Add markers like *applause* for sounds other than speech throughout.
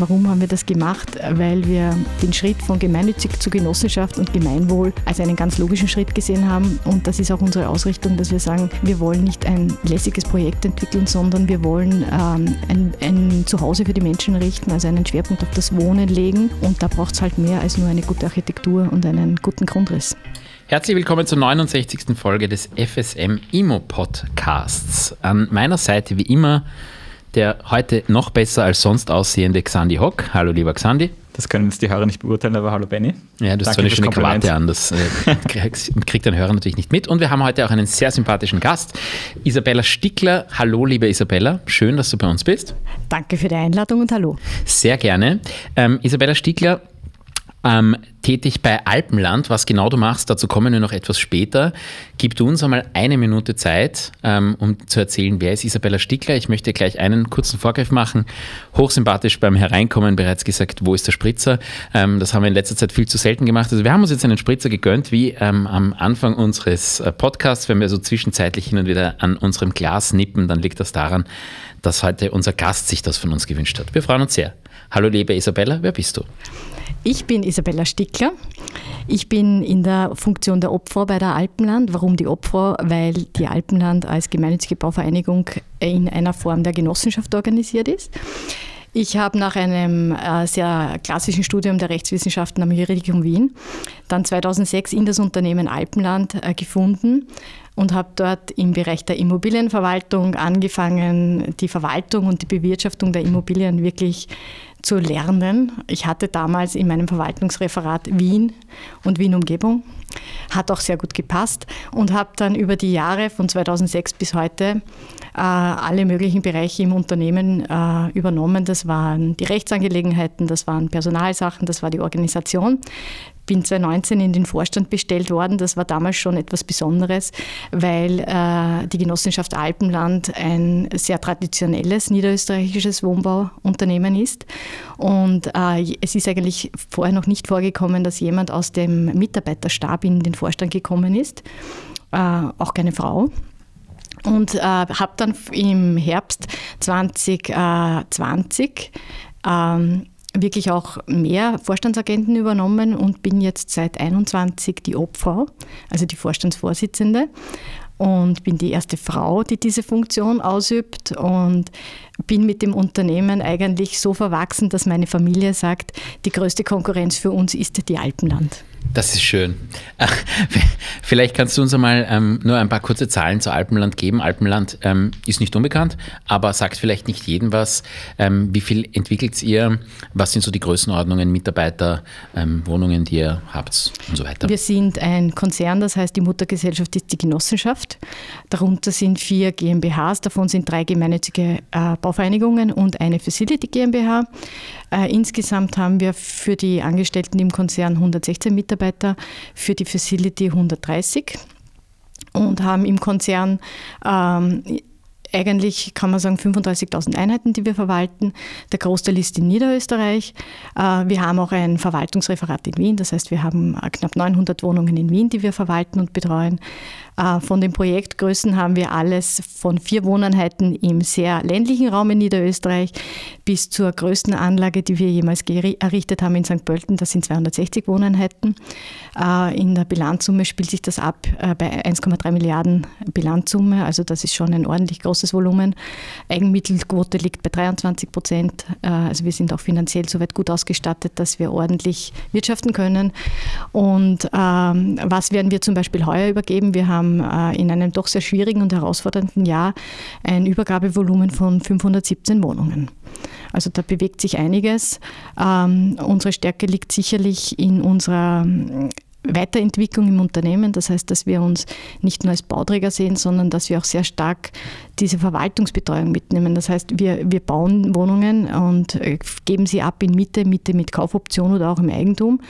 Warum haben wir das gemacht? Weil wir den Schritt von gemeinnützig zu Genossenschaft und Gemeinwohl als einen ganz logischen Schritt gesehen haben. Und das ist auch unsere Ausrichtung, dass wir sagen, wir wollen nicht ein lässiges Projekt entwickeln, sondern wir wollen ähm, ein, ein Zuhause für die Menschen richten, also einen Schwerpunkt auf das Wohnen legen. Und da braucht es halt mehr als nur eine gute Architektur und einen guten Grundriss. Herzlich willkommen zur 69. Folge des FSM Immo Podcasts. An meiner Seite wie immer der heute noch besser als sonst aussehende Xandi Hock. Hallo lieber Xandi. Das können jetzt die Hörer nicht beurteilen, aber hallo Benny. Ja, du hast so eine schöne Krawatte an, das äh, *laughs* kriegt ein Hörer natürlich nicht mit. Und wir haben heute auch einen sehr sympathischen Gast, Isabella Stickler. Hallo liebe Isabella, schön, dass du bei uns bist. Danke für die Einladung und hallo. Sehr gerne. Ähm, Isabella Stickler ähm, tätig bei Alpenland. Was genau du machst, dazu kommen wir noch etwas später. Gib du uns einmal eine Minute Zeit, ähm, um zu erzählen, wer ist Isabella Stickler. Ich möchte gleich einen kurzen Vorgriff machen. Hochsympathisch beim Hereinkommen bereits gesagt, wo ist der Spritzer? Ähm, das haben wir in letzter Zeit viel zu selten gemacht. Also wir haben uns jetzt einen Spritzer gegönnt, wie ähm, am Anfang unseres äh, Podcasts. Wenn wir so zwischenzeitlich hin und wieder an unserem Glas nippen, dann liegt das daran, dass heute unser Gast sich das von uns gewünscht hat. Wir freuen uns sehr. Hallo liebe Isabella, wer bist du? Ich bin Isabella Stickler. Ich bin in der Funktion der Opfer bei der Alpenland. Warum die Opfer? Weil die Alpenland als gemeinnützige Bauvereinigung in einer Form der Genossenschaft organisiert ist. Ich habe nach einem äh, sehr klassischen Studium der Rechtswissenschaften am Juridikum Wien dann 2006 in das Unternehmen Alpenland äh, gefunden und habe dort im Bereich der Immobilienverwaltung angefangen, die Verwaltung und die Bewirtschaftung der Immobilien wirklich zu lernen. Ich hatte damals in meinem Verwaltungsreferat Wien und Wien-Umgebung. Hat auch sehr gut gepasst und habe dann über die Jahre von 2006 bis heute äh, alle möglichen Bereiche im Unternehmen äh, übernommen. Das waren die Rechtsangelegenheiten, das waren Personalsachen, das war die Organisation bin 2019 in den Vorstand bestellt worden. Das war damals schon etwas Besonderes, weil äh, die Genossenschaft Alpenland ein sehr traditionelles niederösterreichisches Wohnbauunternehmen ist. Und äh, es ist eigentlich vorher noch nicht vorgekommen, dass jemand aus dem Mitarbeiterstab in den Vorstand gekommen ist, äh, auch keine Frau. Und äh, habe dann im Herbst 2020 ähm, wirklich auch mehr Vorstandsagenten übernommen und bin jetzt seit 21 die Obfrau, also die Vorstandsvorsitzende. Und bin die erste Frau, die diese Funktion ausübt. Und bin mit dem Unternehmen eigentlich so verwachsen, dass meine Familie sagt, die größte Konkurrenz für uns ist die Alpenland. Das ist schön. *laughs* Vielleicht kannst du uns einmal ähm, nur ein paar kurze Zahlen zu Alpenland geben. Alpenland ähm, ist nicht unbekannt, aber sagt vielleicht nicht jedem was. Ähm, wie viel entwickelt ihr? Was sind so die Größenordnungen, Mitarbeiter, ähm, Wohnungen, die ihr habt und so weiter? Wir sind ein Konzern, das heißt, die Muttergesellschaft ist die Genossenschaft. Darunter sind vier GmbHs, davon sind drei gemeinnützige äh, Bauvereinigungen und eine Facility GmbH. Äh, insgesamt haben wir für die Angestellten im Konzern 116 Mitarbeiter, für die Facility 130 und haben im Konzern ähm, eigentlich kann man sagen 35.000 Einheiten, die wir verwalten. Der Großteil ist in Niederösterreich. Äh, wir haben auch ein Verwaltungsreferat in Wien, das heißt, wir haben knapp 900 Wohnungen in Wien, die wir verwalten und betreuen. Äh, von den Projektgrößen haben wir alles von vier Wohneinheiten im sehr ländlichen Raum in Niederösterreich bis zur größten Anlage, die wir jemals errichtet haben in St. Pölten. Das sind 260 Wohneinheiten. Äh, in der Bilanzsumme spielt sich das ab äh, bei 1,3 Milliarden Bilanzsumme. Also das ist schon ein ordentlich großes Volumen. Eigenmittelquote liegt bei 23 Prozent. Also wir sind auch finanziell soweit gut ausgestattet, dass wir ordentlich wirtschaften können. Und ähm, was werden wir zum Beispiel heuer übergeben? Wir haben äh, in einem doch sehr schwierigen und herausfordernden Jahr ein Übergabevolumen von 517 Wohnungen. Also da bewegt sich einiges. Ähm, unsere Stärke liegt sicherlich in unserer Weiterentwicklung im Unternehmen. Das heißt, dass wir uns nicht nur als Bauträger sehen, sondern dass wir auch sehr stark diese Verwaltungsbetreuung mitnehmen. Das heißt, wir, wir bauen Wohnungen und äh, geben sie ab in Mitte, Mitte mit Kaufoption oder auch im Eigentum.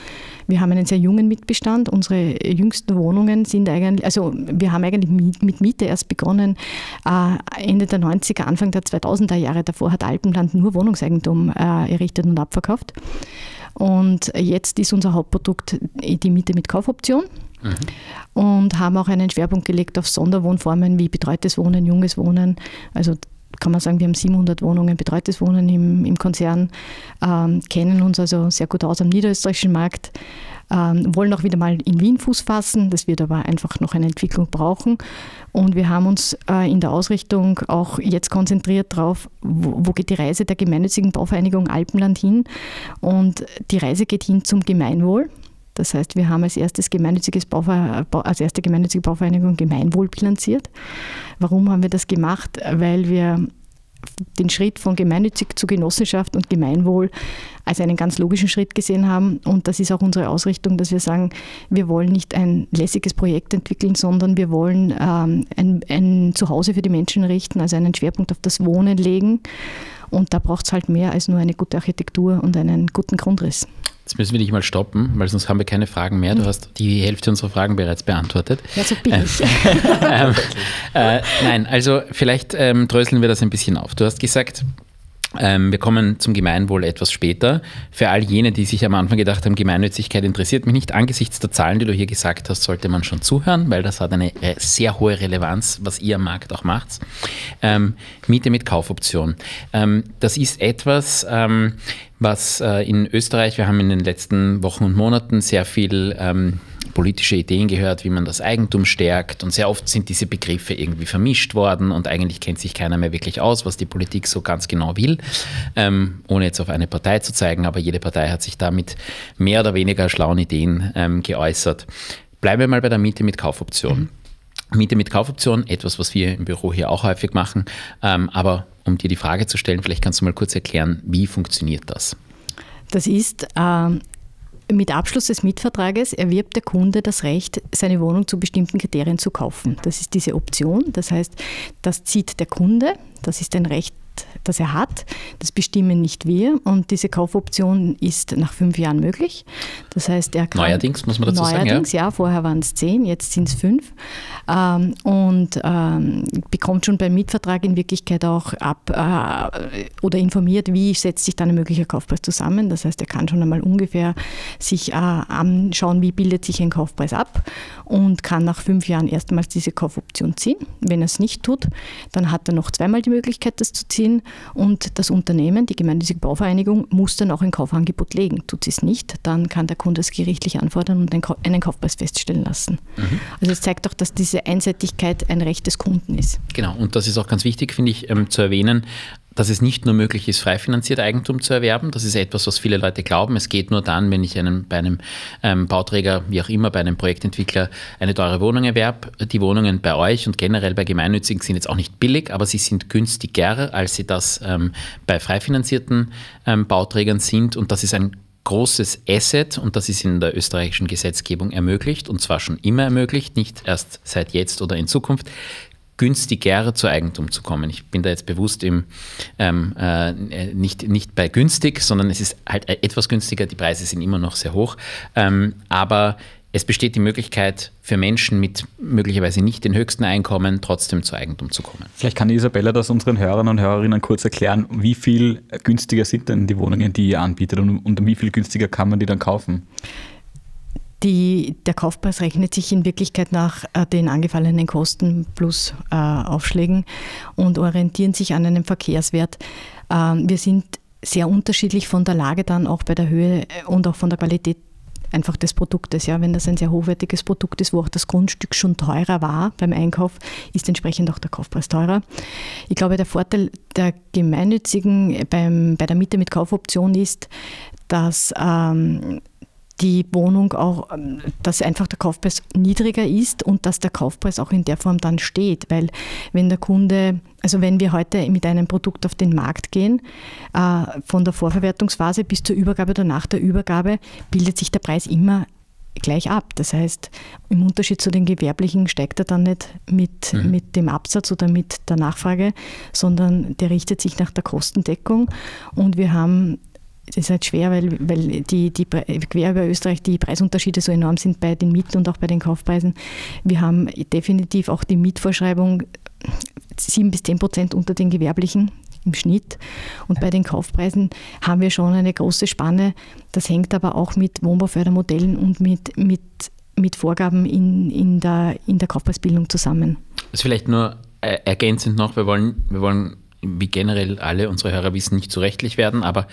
Wir haben einen sehr jungen Mitbestand. Unsere jüngsten Wohnungen sind eigentlich, also wir haben eigentlich mit Miete erst begonnen, äh, Ende der 90er, Anfang der 2000er Jahre. Davor hat Alpenland nur Wohnungseigentum äh, errichtet und abverkauft. Und jetzt ist unser Hauptprodukt die Miete mit Kaufoption. Mhm. Und haben auch einen Schwerpunkt gelegt auf Sonderwohnformen wie betreutes Wohnen, junges Wohnen. Also kann man sagen, wir haben 700 Wohnungen, betreutes Wohnen im, im Konzern, ähm, kennen uns also sehr gut aus am niederösterreichischen Markt, ähm, wollen auch wieder mal in Wien Fuß fassen. Das wird aber einfach noch eine Entwicklung brauchen. Und wir haben uns äh, in der Ausrichtung auch jetzt konzentriert darauf, wo, wo, geht die Reise der gemeinnützigen Bauvereinigung Alpenland hin. Und die Reise geht hin zum Gemeinwohl. Das heißt, wir haben als erstes gemeinnütziges Bauver als erste gemeinnützige Bauvereinigung Gemeinwohl bilanziert. Warum haben wir das gemacht? Weil wir den Schritt von gemeinnützig zu Genossenschaft und Gemeinwohl als einen ganz logischen Schritt gesehen haben. Und das ist auch unsere Ausrichtung, dass wir sagen, wir wollen nicht ein lässiges Projekt entwickeln, sondern wir wollen ähm, ein, ein Zuhause für die Menschen richten, also einen Schwerpunkt auf das Wohnen legen. Und da braucht es halt mehr als nur eine gute Architektur und einen guten Grundriss. Jetzt müssen wir dich mal stoppen, weil sonst haben wir keine Fragen mehr. Du hast die Hälfte unserer Fragen bereits beantwortet. Ja, so bin ich. *laughs* ähm, äh, nein, also vielleicht ähm, dröseln wir das ein bisschen auf. Du hast gesagt, ähm, wir kommen zum Gemeinwohl etwas später. Für all jene, die sich am Anfang gedacht haben, Gemeinnützigkeit interessiert mich nicht, angesichts der Zahlen, die du hier gesagt hast, sollte man schon zuhören, weil das hat eine äh, sehr hohe Relevanz, was ihr am Markt auch macht. Ähm, Miete mit Kaufoption. Ähm, das ist etwas, ähm, was äh, in Österreich, wir haben in den letzten Wochen und Monaten sehr viel ähm, politische Ideen gehört, wie man das Eigentum stärkt. Und sehr oft sind diese Begriffe irgendwie vermischt worden und eigentlich kennt sich keiner mehr wirklich aus, was die Politik so ganz genau will, ähm, ohne jetzt auf eine Partei zu zeigen. Aber jede Partei hat sich da mit mehr oder weniger schlauen Ideen ähm, geäußert. Bleiben wir mal bei der Miete mit Kaufoption. Mhm. Miete mit Kaufoption, etwas, was wir im Büro hier auch häufig machen. Ähm, aber um dir die Frage zu stellen, vielleicht kannst du mal kurz erklären, wie funktioniert das? Das ist ähm, mit Abschluss des Mietvertrages erwirbt der Kunde das Recht, seine Wohnung zu bestimmten Kriterien zu kaufen. Das ist diese Option. Das heißt, das zieht der Kunde. Das ist ein Recht das er hat. Das bestimmen nicht wir und diese Kaufoption ist nach fünf Jahren möglich. Das heißt, er kann. Neuerdings, muss man dazu neuerdings, sagen. Neuerdings, ja. ja. vorher waren es zehn, jetzt sind es fünf. Ähm, und ähm, bekommt schon beim Mietvertrag in Wirklichkeit auch ab äh, oder informiert, wie setzt sich dann ein möglicher Kaufpreis zusammen. Das heißt, er kann schon einmal ungefähr sich äh, anschauen, wie bildet sich ein Kaufpreis ab und kann nach fünf Jahren erstmals diese Kaufoption ziehen. Wenn er es nicht tut, dann hat er noch zweimal die Möglichkeit, das zu ziehen und das Unternehmen, die gemeinnützige Bauvereinigung, muss dann auch ein Kaufangebot legen. Tut sie es nicht, dann kann der Kunde es gerichtlich anfordern und einen Kaufpreis feststellen lassen. Mhm. Also es zeigt auch, dass diese Einseitigkeit ein Recht des Kunden ist. Genau, und das ist auch ganz wichtig, finde ich, ähm, zu erwähnen dass es nicht nur möglich ist, frei finanziert Eigentum zu erwerben. Das ist etwas, was viele Leute glauben. Es geht nur dann, wenn ich einen, bei einem ähm, Bauträger, wie auch immer, bei einem Projektentwickler eine teure Wohnung erwerbe. Die Wohnungen bei euch und generell bei Gemeinnützigen sind jetzt auch nicht billig, aber sie sind günstiger, als sie das ähm, bei frei finanzierten ähm, Bauträgern sind. Und das ist ein großes Asset und das ist in der österreichischen Gesetzgebung ermöglicht und zwar schon immer ermöglicht, nicht erst seit jetzt oder in Zukunft günstiger zu Eigentum zu kommen. Ich bin da jetzt bewusst im, ähm, äh, nicht, nicht bei günstig, sondern es ist halt etwas günstiger. Die Preise sind immer noch sehr hoch. Ähm, aber es besteht die Möglichkeit für Menschen mit möglicherweise nicht den höchsten Einkommen trotzdem zu Eigentum zu kommen. Vielleicht kann Isabella das unseren Hörern und Hörerinnen kurz erklären, wie viel günstiger sind denn die Wohnungen, die ihr anbietet und, und wie viel günstiger kann man die dann kaufen? Die, der Kaufpreis rechnet sich in Wirklichkeit nach äh, den angefallenen Kosten plus äh, Aufschlägen und orientieren sich an einem Verkehrswert. Äh, wir sind sehr unterschiedlich von der Lage dann auch bei der Höhe äh, und auch von der Qualität einfach des Produktes. Ja, wenn das ein sehr hochwertiges Produkt ist, wo auch das Grundstück schon teurer war beim Einkauf, ist entsprechend auch der Kaufpreis teurer. Ich glaube, der Vorteil der gemeinnützigen beim, bei der Miete mit Kaufoption ist, dass ähm, die Wohnung auch, ähm, dass einfach der Kaufpreis niedriger ist und dass der Kaufpreis auch in der Form dann steht. Weil wenn der Kunde, also wenn wir heute mit einem Produkt auf den Markt gehen, äh, von der Vorverwertungsphase bis zur Übergabe oder nach der Übergabe, bildet sich der Preis immer gleich ab. Das heißt, im Unterschied zu den gewerblichen steigt er dann nicht mit, mhm. mit dem Absatz oder mit der Nachfrage, sondern der richtet sich nach der Kostendeckung. Und wir haben ist halt schwer, weil, weil die, die quer über Österreich die Preisunterschiede so enorm sind bei den Mieten und auch bei den Kaufpreisen. Wir haben definitiv auch die Mietvorschreibung sieben bis zehn Prozent unter den gewerblichen im Schnitt. Und bei den Kaufpreisen haben wir schon eine große Spanne. Das hängt aber auch mit Wohnbaufördermodellen und mit, mit, mit Vorgaben in, in, der, in der Kaufpreisbildung zusammen. Das ist vielleicht nur äh, ergänzend noch, wir wollen, wir wollen wie generell alle unsere Hörer wissen, nicht so rechtlich werden, aber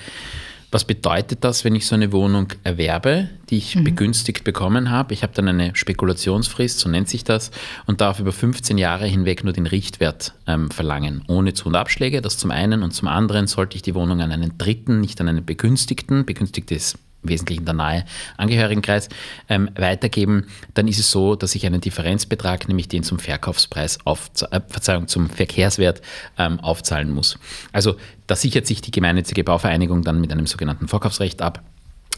was bedeutet das, wenn ich so eine Wohnung erwerbe, die ich mhm. begünstigt bekommen habe? Ich habe dann eine Spekulationsfrist, so nennt sich das, und darf über 15 Jahre hinweg nur den Richtwert ähm, verlangen, ohne Zu- und Abschläge. Das zum einen. Und zum anderen sollte ich die Wohnung an einen Dritten, nicht an einen Begünstigten, begünstigt ist Wesentlichen der nahe Angehörigenkreis, ähm, weitergeben, dann ist es so, dass ich einen Differenzbetrag, nämlich den zum Verkaufspreis, auf, äh, Verzeihung, zum Verkehrswert ähm, aufzahlen muss. Also da sichert sich die gemeinnützige Bauvereinigung dann mit einem sogenannten Vorkaufsrecht ab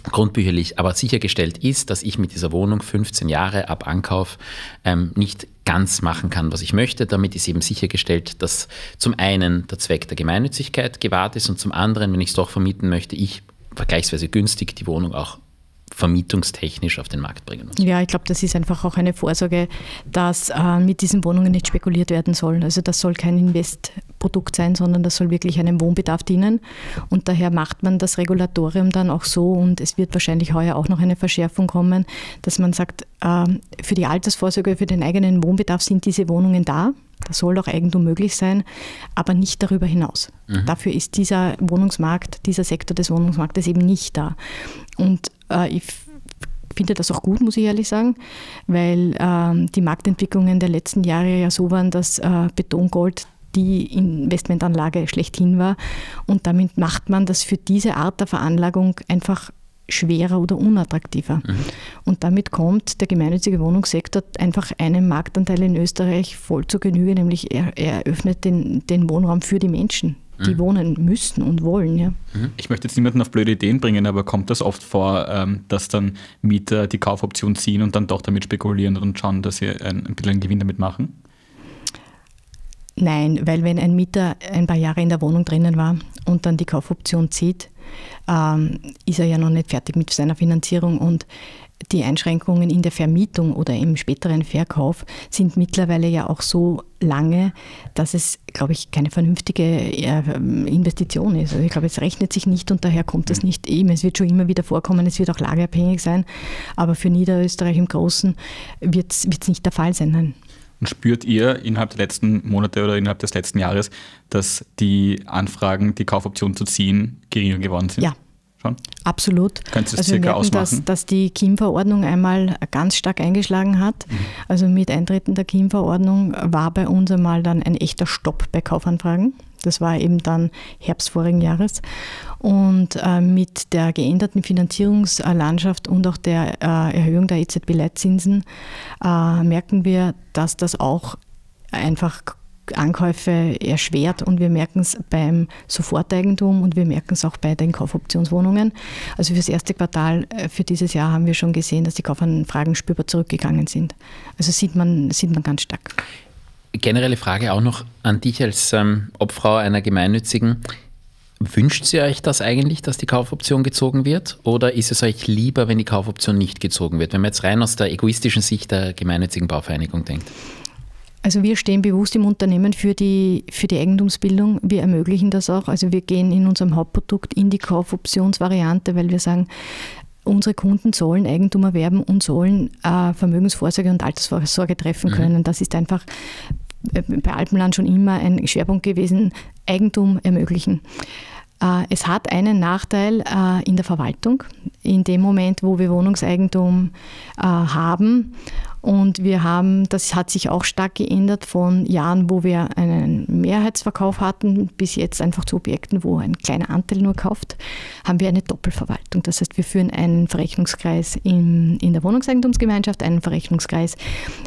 grundbücherlich, aber sichergestellt ist, dass ich mit dieser Wohnung 15 Jahre ab Ankauf ähm, nicht ganz machen kann, was ich möchte. Damit ist eben sichergestellt, dass zum einen der Zweck der Gemeinnützigkeit gewahrt ist und zum anderen, wenn ich es doch vermieten möchte, ich vergleichsweise günstig die Wohnung auch vermietungstechnisch auf den Markt bringen muss. Ja, ich glaube, das ist einfach auch eine Vorsorge, dass äh, mit diesen Wohnungen nicht spekuliert werden soll. Also das soll kein Investprodukt sein, sondern das soll wirklich einem Wohnbedarf dienen. Und daher macht man das Regulatorium dann auch so und es wird wahrscheinlich heuer auch noch eine Verschärfung kommen, dass man sagt, äh, für die Altersvorsorge, für den eigenen Wohnbedarf sind diese Wohnungen da. Da soll auch Eigentum möglich sein, aber nicht darüber hinaus. Mhm. Dafür ist dieser Wohnungsmarkt, dieser Sektor des Wohnungsmarktes eben nicht da. Und äh, ich finde das auch gut, muss ich ehrlich sagen, weil äh, die Marktentwicklungen der letzten Jahre ja so waren, dass äh, Betongold die Investmentanlage schlechthin war. Und damit macht man das für diese Art der Veranlagung einfach schwerer oder unattraktiver. Mhm. Und damit kommt der gemeinnützige Wohnungssektor einfach einem Marktanteil in Österreich voll zu Genüge, nämlich er, er öffnet den, den Wohnraum für die Menschen, die mhm. wohnen müssen und wollen. Ja. Mhm. Ich möchte jetzt niemanden auf blöde Ideen bringen, aber kommt das oft vor, ähm, dass dann Mieter die Kaufoption ziehen und dann doch damit spekulieren und schauen, dass sie ein, ein bisschen einen Gewinn damit machen? Nein, weil wenn ein Mieter ein paar Jahre in der Wohnung drinnen war und dann die Kaufoption zieht, ähm, ist er ja noch nicht fertig mit seiner Finanzierung und die Einschränkungen in der Vermietung oder im späteren Verkauf sind mittlerweile ja auch so lange, dass es, glaube ich, keine vernünftige äh, Investition ist. Also ich glaube, es rechnet sich nicht und daher kommt das nicht eben. Es wird schon immer wieder vorkommen, es wird auch lageabhängig sein, aber für Niederösterreich im Großen wird es nicht der Fall sein. Nein. Und spürt ihr innerhalb der letzten Monate oder innerhalb des letzten Jahres, dass die Anfragen, die Kaufoption zu ziehen, geringer geworden sind? Ja. Schon? Absolut. Könntest du das also circa wir merken, dass, dass die KIM-Verordnung einmal ganz stark eingeschlagen hat. Mhm. Also mit Eintreten der KIM-Verordnung war bei uns einmal dann ein echter Stopp bei Kaufanfragen. Das war eben dann Herbst vorigen Jahres. Und äh, mit der geänderten Finanzierungslandschaft und auch der äh, Erhöhung der EZB-Leitzinsen äh, merken wir, dass das auch einfach Ankäufe erschwert und wir merken es beim Soforteigentum und wir merken es auch bei den Kaufoptionswohnungen. Also für das erste Quartal äh, für dieses Jahr haben wir schon gesehen, dass die Kaufanfragen spürbar zurückgegangen sind. Also sieht man, sieht man ganz stark generelle Frage auch noch an dich als ähm, Obfrau einer gemeinnützigen. Wünscht ihr euch das eigentlich, dass die Kaufoption gezogen wird? Oder ist es euch lieber, wenn die Kaufoption nicht gezogen wird? Wenn man jetzt rein aus der egoistischen Sicht der gemeinnützigen Bauvereinigung denkt. Also wir stehen bewusst im Unternehmen für die, für die Eigentumsbildung. Wir ermöglichen das auch. Also wir gehen in unserem Hauptprodukt in die Kaufoptionsvariante, weil wir sagen, unsere Kunden sollen Eigentum erwerben und sollen äh, Vermögensvorsorge und Altersvorsorge treffen mhm. können. Das ist einfach äh, bei Alpenland schon immer ein Schwerpunkt gewesen, Eigentum ermöglichen. Äh, es hat einen Nachteil äh, in der Verwaltung. In dem Moment, wo wir Wohnungseigentum haben und wir haben, das hat sich auch stark geändert von Jahren, wo wir einen Mehrheitsverkauf hatten, bis jetzt einfach zu Objekten, wo ein kleiner Anteil nur kauft, haben wir eine Doppelverwaltung. Das heißt, wir führen einen Verrechnungskreis im, in der Wohnungseigentumsgemeinschaft, einen Verrechnungskreis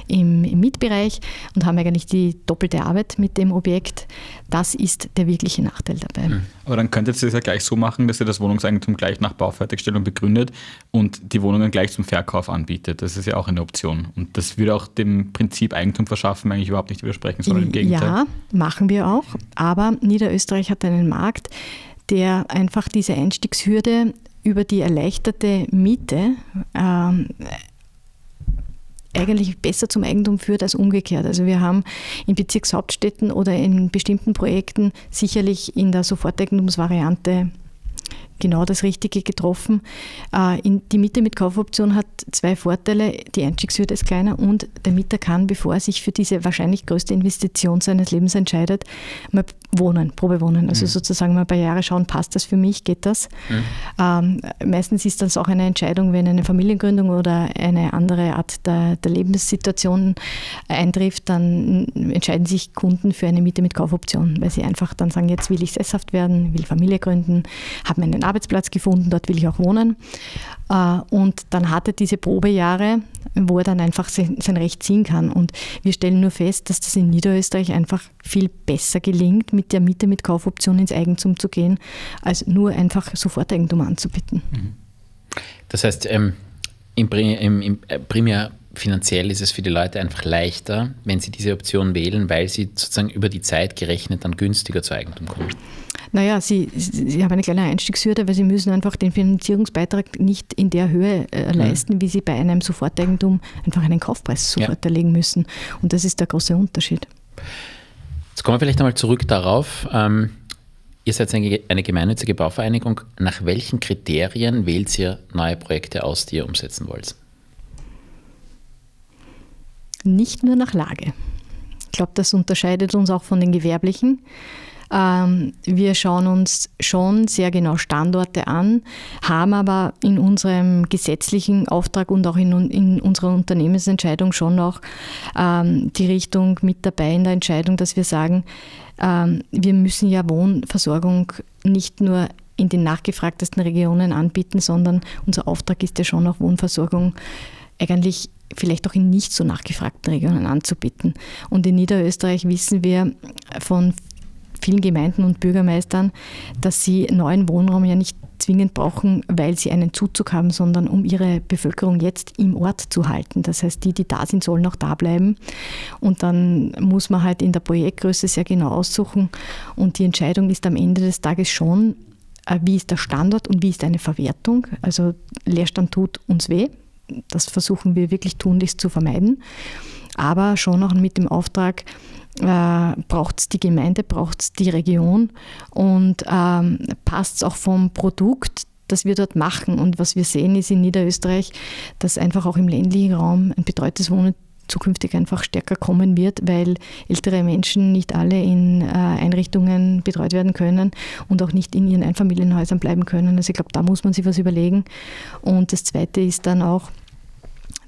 im, im Mietbereich und haben eigentlich die doppelte Arbeit mit dem Objekt. Das ist der wirkliche Nachteil dabei. Hm. Aber dann könntet ihr es ja gleich so machen, dass ihr das Wohnungseigentum gleich nach Baufertigstellung begründet und die Wohnungen gleich zum Verkauf anbietet. Das ist ja auch eine Option. Und und das würde auch dem Prinzip Eigentum verschaffen eigentlich überhaupt nicht widersprechen, sondern im Gegenteil. Ja, machen wir auch. Aber Niederösterreich hat einen Markt, der einfach diese Einstiegshürde über die erleichterte Miete ähm, eigentlich besser zum Eigentum führt als umgekehrt. Also wir haben in Bezirkshauptstädten oder in bestimmten Projekten sicherlich in der Soforteigentumsvariante genau das Richtige getroffen. Äh, in, die Miete mit Kaufoption hat zwei Vorteile. Die Einstiegshürde ist kleiner und der Mieter kann, bevor er sich für diese wahrscheinlich größte Investition seines Lebens entscheidet, mal wohnen, Probewohnen. Also mhm. sozusagen mal ein paar Jahre schauen, passt das für mich, geht das? Mhm. Ähm, meistens ist das auch eine Entscheidung, wenn eine Familiengründung oder eine andere Art der, der Lebenssituation eintrifft, dann entscheiden sich Kunden für eine Miete mit Kaufoption, weil sie einfach dann sagen, jetzt will ich sesshaft werden, will Familie gründen, habe einen Arbeitsplatz gefunden, dort will ich auch wohnen. Äh, und dann hat er diese Probejahre, wo er dann einfach sein Recht ziehen kann. Und wir stellen nur fest, dass das in Niederösterreich einfach viel besser gelingt, mit der Miete mit Kaufoption ins Eigentum zu gehen, als nur einfach Soforteigentum anzubieten. Mhm. Das heißt, ähm, im, im, im äh, primär finanziell ist es für die Leute einfach leichter, wenn sie diese Option wählen, weil sie sozusagen über die Zeit gerechnet dann günstiger zu Eigentum kommen. Naja, sie, sie haben eine kleine Einstiegshürde, weil sie müssen einfach den Finanzierungsbeitrag nicht in der Höhe äh, mhm. leisten, wie sie bei einem Soforteigentum einfach einen Kaufpreis sofort ja. erlegen müssen. Und das ist der große Unterschied. Jetzt kommen wir vielleicht einmal zurück darauf. Ähm, ihr seid eine, eine gemeinnützige Bauvereinigung. Nach welchen Kriterien wählt ihr neue Projekte aus, die ihr umsetzen wollt? Nicht nur nach Lage. Ich glaube, das unterscheidet uns auch von den Gewerblichen. Ähm, wir schauen uns schon sehr genau Standorte an, haben aber in unserem gesetzlichen Auftrag und auch in, in unserer Unternehmensentscheidung schon noch ähm, die Richtung mit dabei in der Entscheidung, dass wir sagen, ähm, wir müssen ja Wohnversorgung nicht nur in den nachgefragtesten Regionen anbieten, sondern unser Auftrag ist ja schon auch Wohnversorgung eigentlich vielleicht auch in nicht so nachgefragten Regionen anzubieten. Und in Niederösterreich wissen wir von vielen Gemeinden und Bürgermeistern, dass sie neuen Wohnraum ja nicht zwingend brauchen, weil sie einen Zuzug haben, sondern um ihre Bevölkerung jetzt im Ort zu halten. Das heißt, die, die da sind, sollen auch da bleiben. Und dann muss man halt in der Projektgröße sehr genau aussuchen. Und die Entscheidung ist am Ende des Tages schon, äh, wie ist der Standort und wie ist eine Verwertung. Also Leerstand tut uns weh. Das versuchen wir wirklich tunlichst zu vermeiden. Aber schon auch mit dem Auftrag, äh, braucht es die Gemeinde, braucht es die Region und ähm, passt es auch vom Produkt, das wir dort machen. Und was wir sehen, ist in Niederösterreich, dass einfach auch im ländlichen Raum ein betreutes Wohnen zukünftig einfach stärker kommen wird, weil ältere Menschen nicht alle in äh, Einrichtungen betreut werden können und auch nicht in ihren Einfamilienhäusern bleiben können. Also ich glaube, da muss man sich was überlegen. Und das Zweite ist dann auch,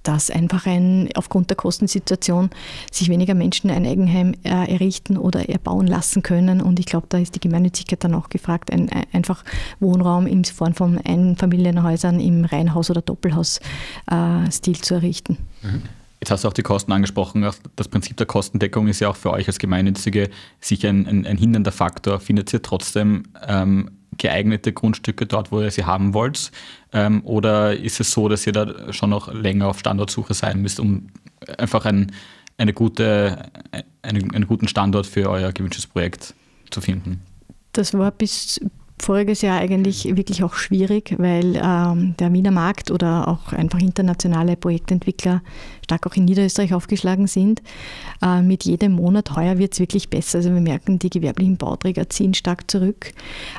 dass einfach ein, aufgrund der Kostensituation sich weniger Menschen ein Eigenheim äh, errichten oder erbauen lassen können. Und ich glaube, da ist die Gemeinnützigkeit dann auch gefragt, ein, ein, einfach Wohnraum in Form von Einfamilienhäusern im Reihenhaus- oder Doppelhausstil äh, zu errichten. Mhm. Jetzt hast du auch die Kosten angesprochen. Das Prinzip der Kostendeckung ist ja auch für euch als Gemeinnützige sicher ein, ein, ein hindernder Faktor. Findet ihr trotzdem ähm, geeignete Grundstücke dort, wo ihr sie haben wollt? Ähm, oder ist es so, dass ihr da schon noch länger auf Standortsuche sein müsst, um einfach ein, eine gute, einen, einen guten Standort für euer gewünschtes Projekt zu finden? Das war bis, voriges Jahr eigentlich wirklich auch schwierig, weil ähm, der Wiener Markt oder auch einfach internationale Projektentwickler stark auch in Niederösterreich aufgeschlagen sind. Äh, mit jedem Monat heuer wird es wirklich besser. Also wir merken, die gewerblichen Bauträger ziehen stark zurück.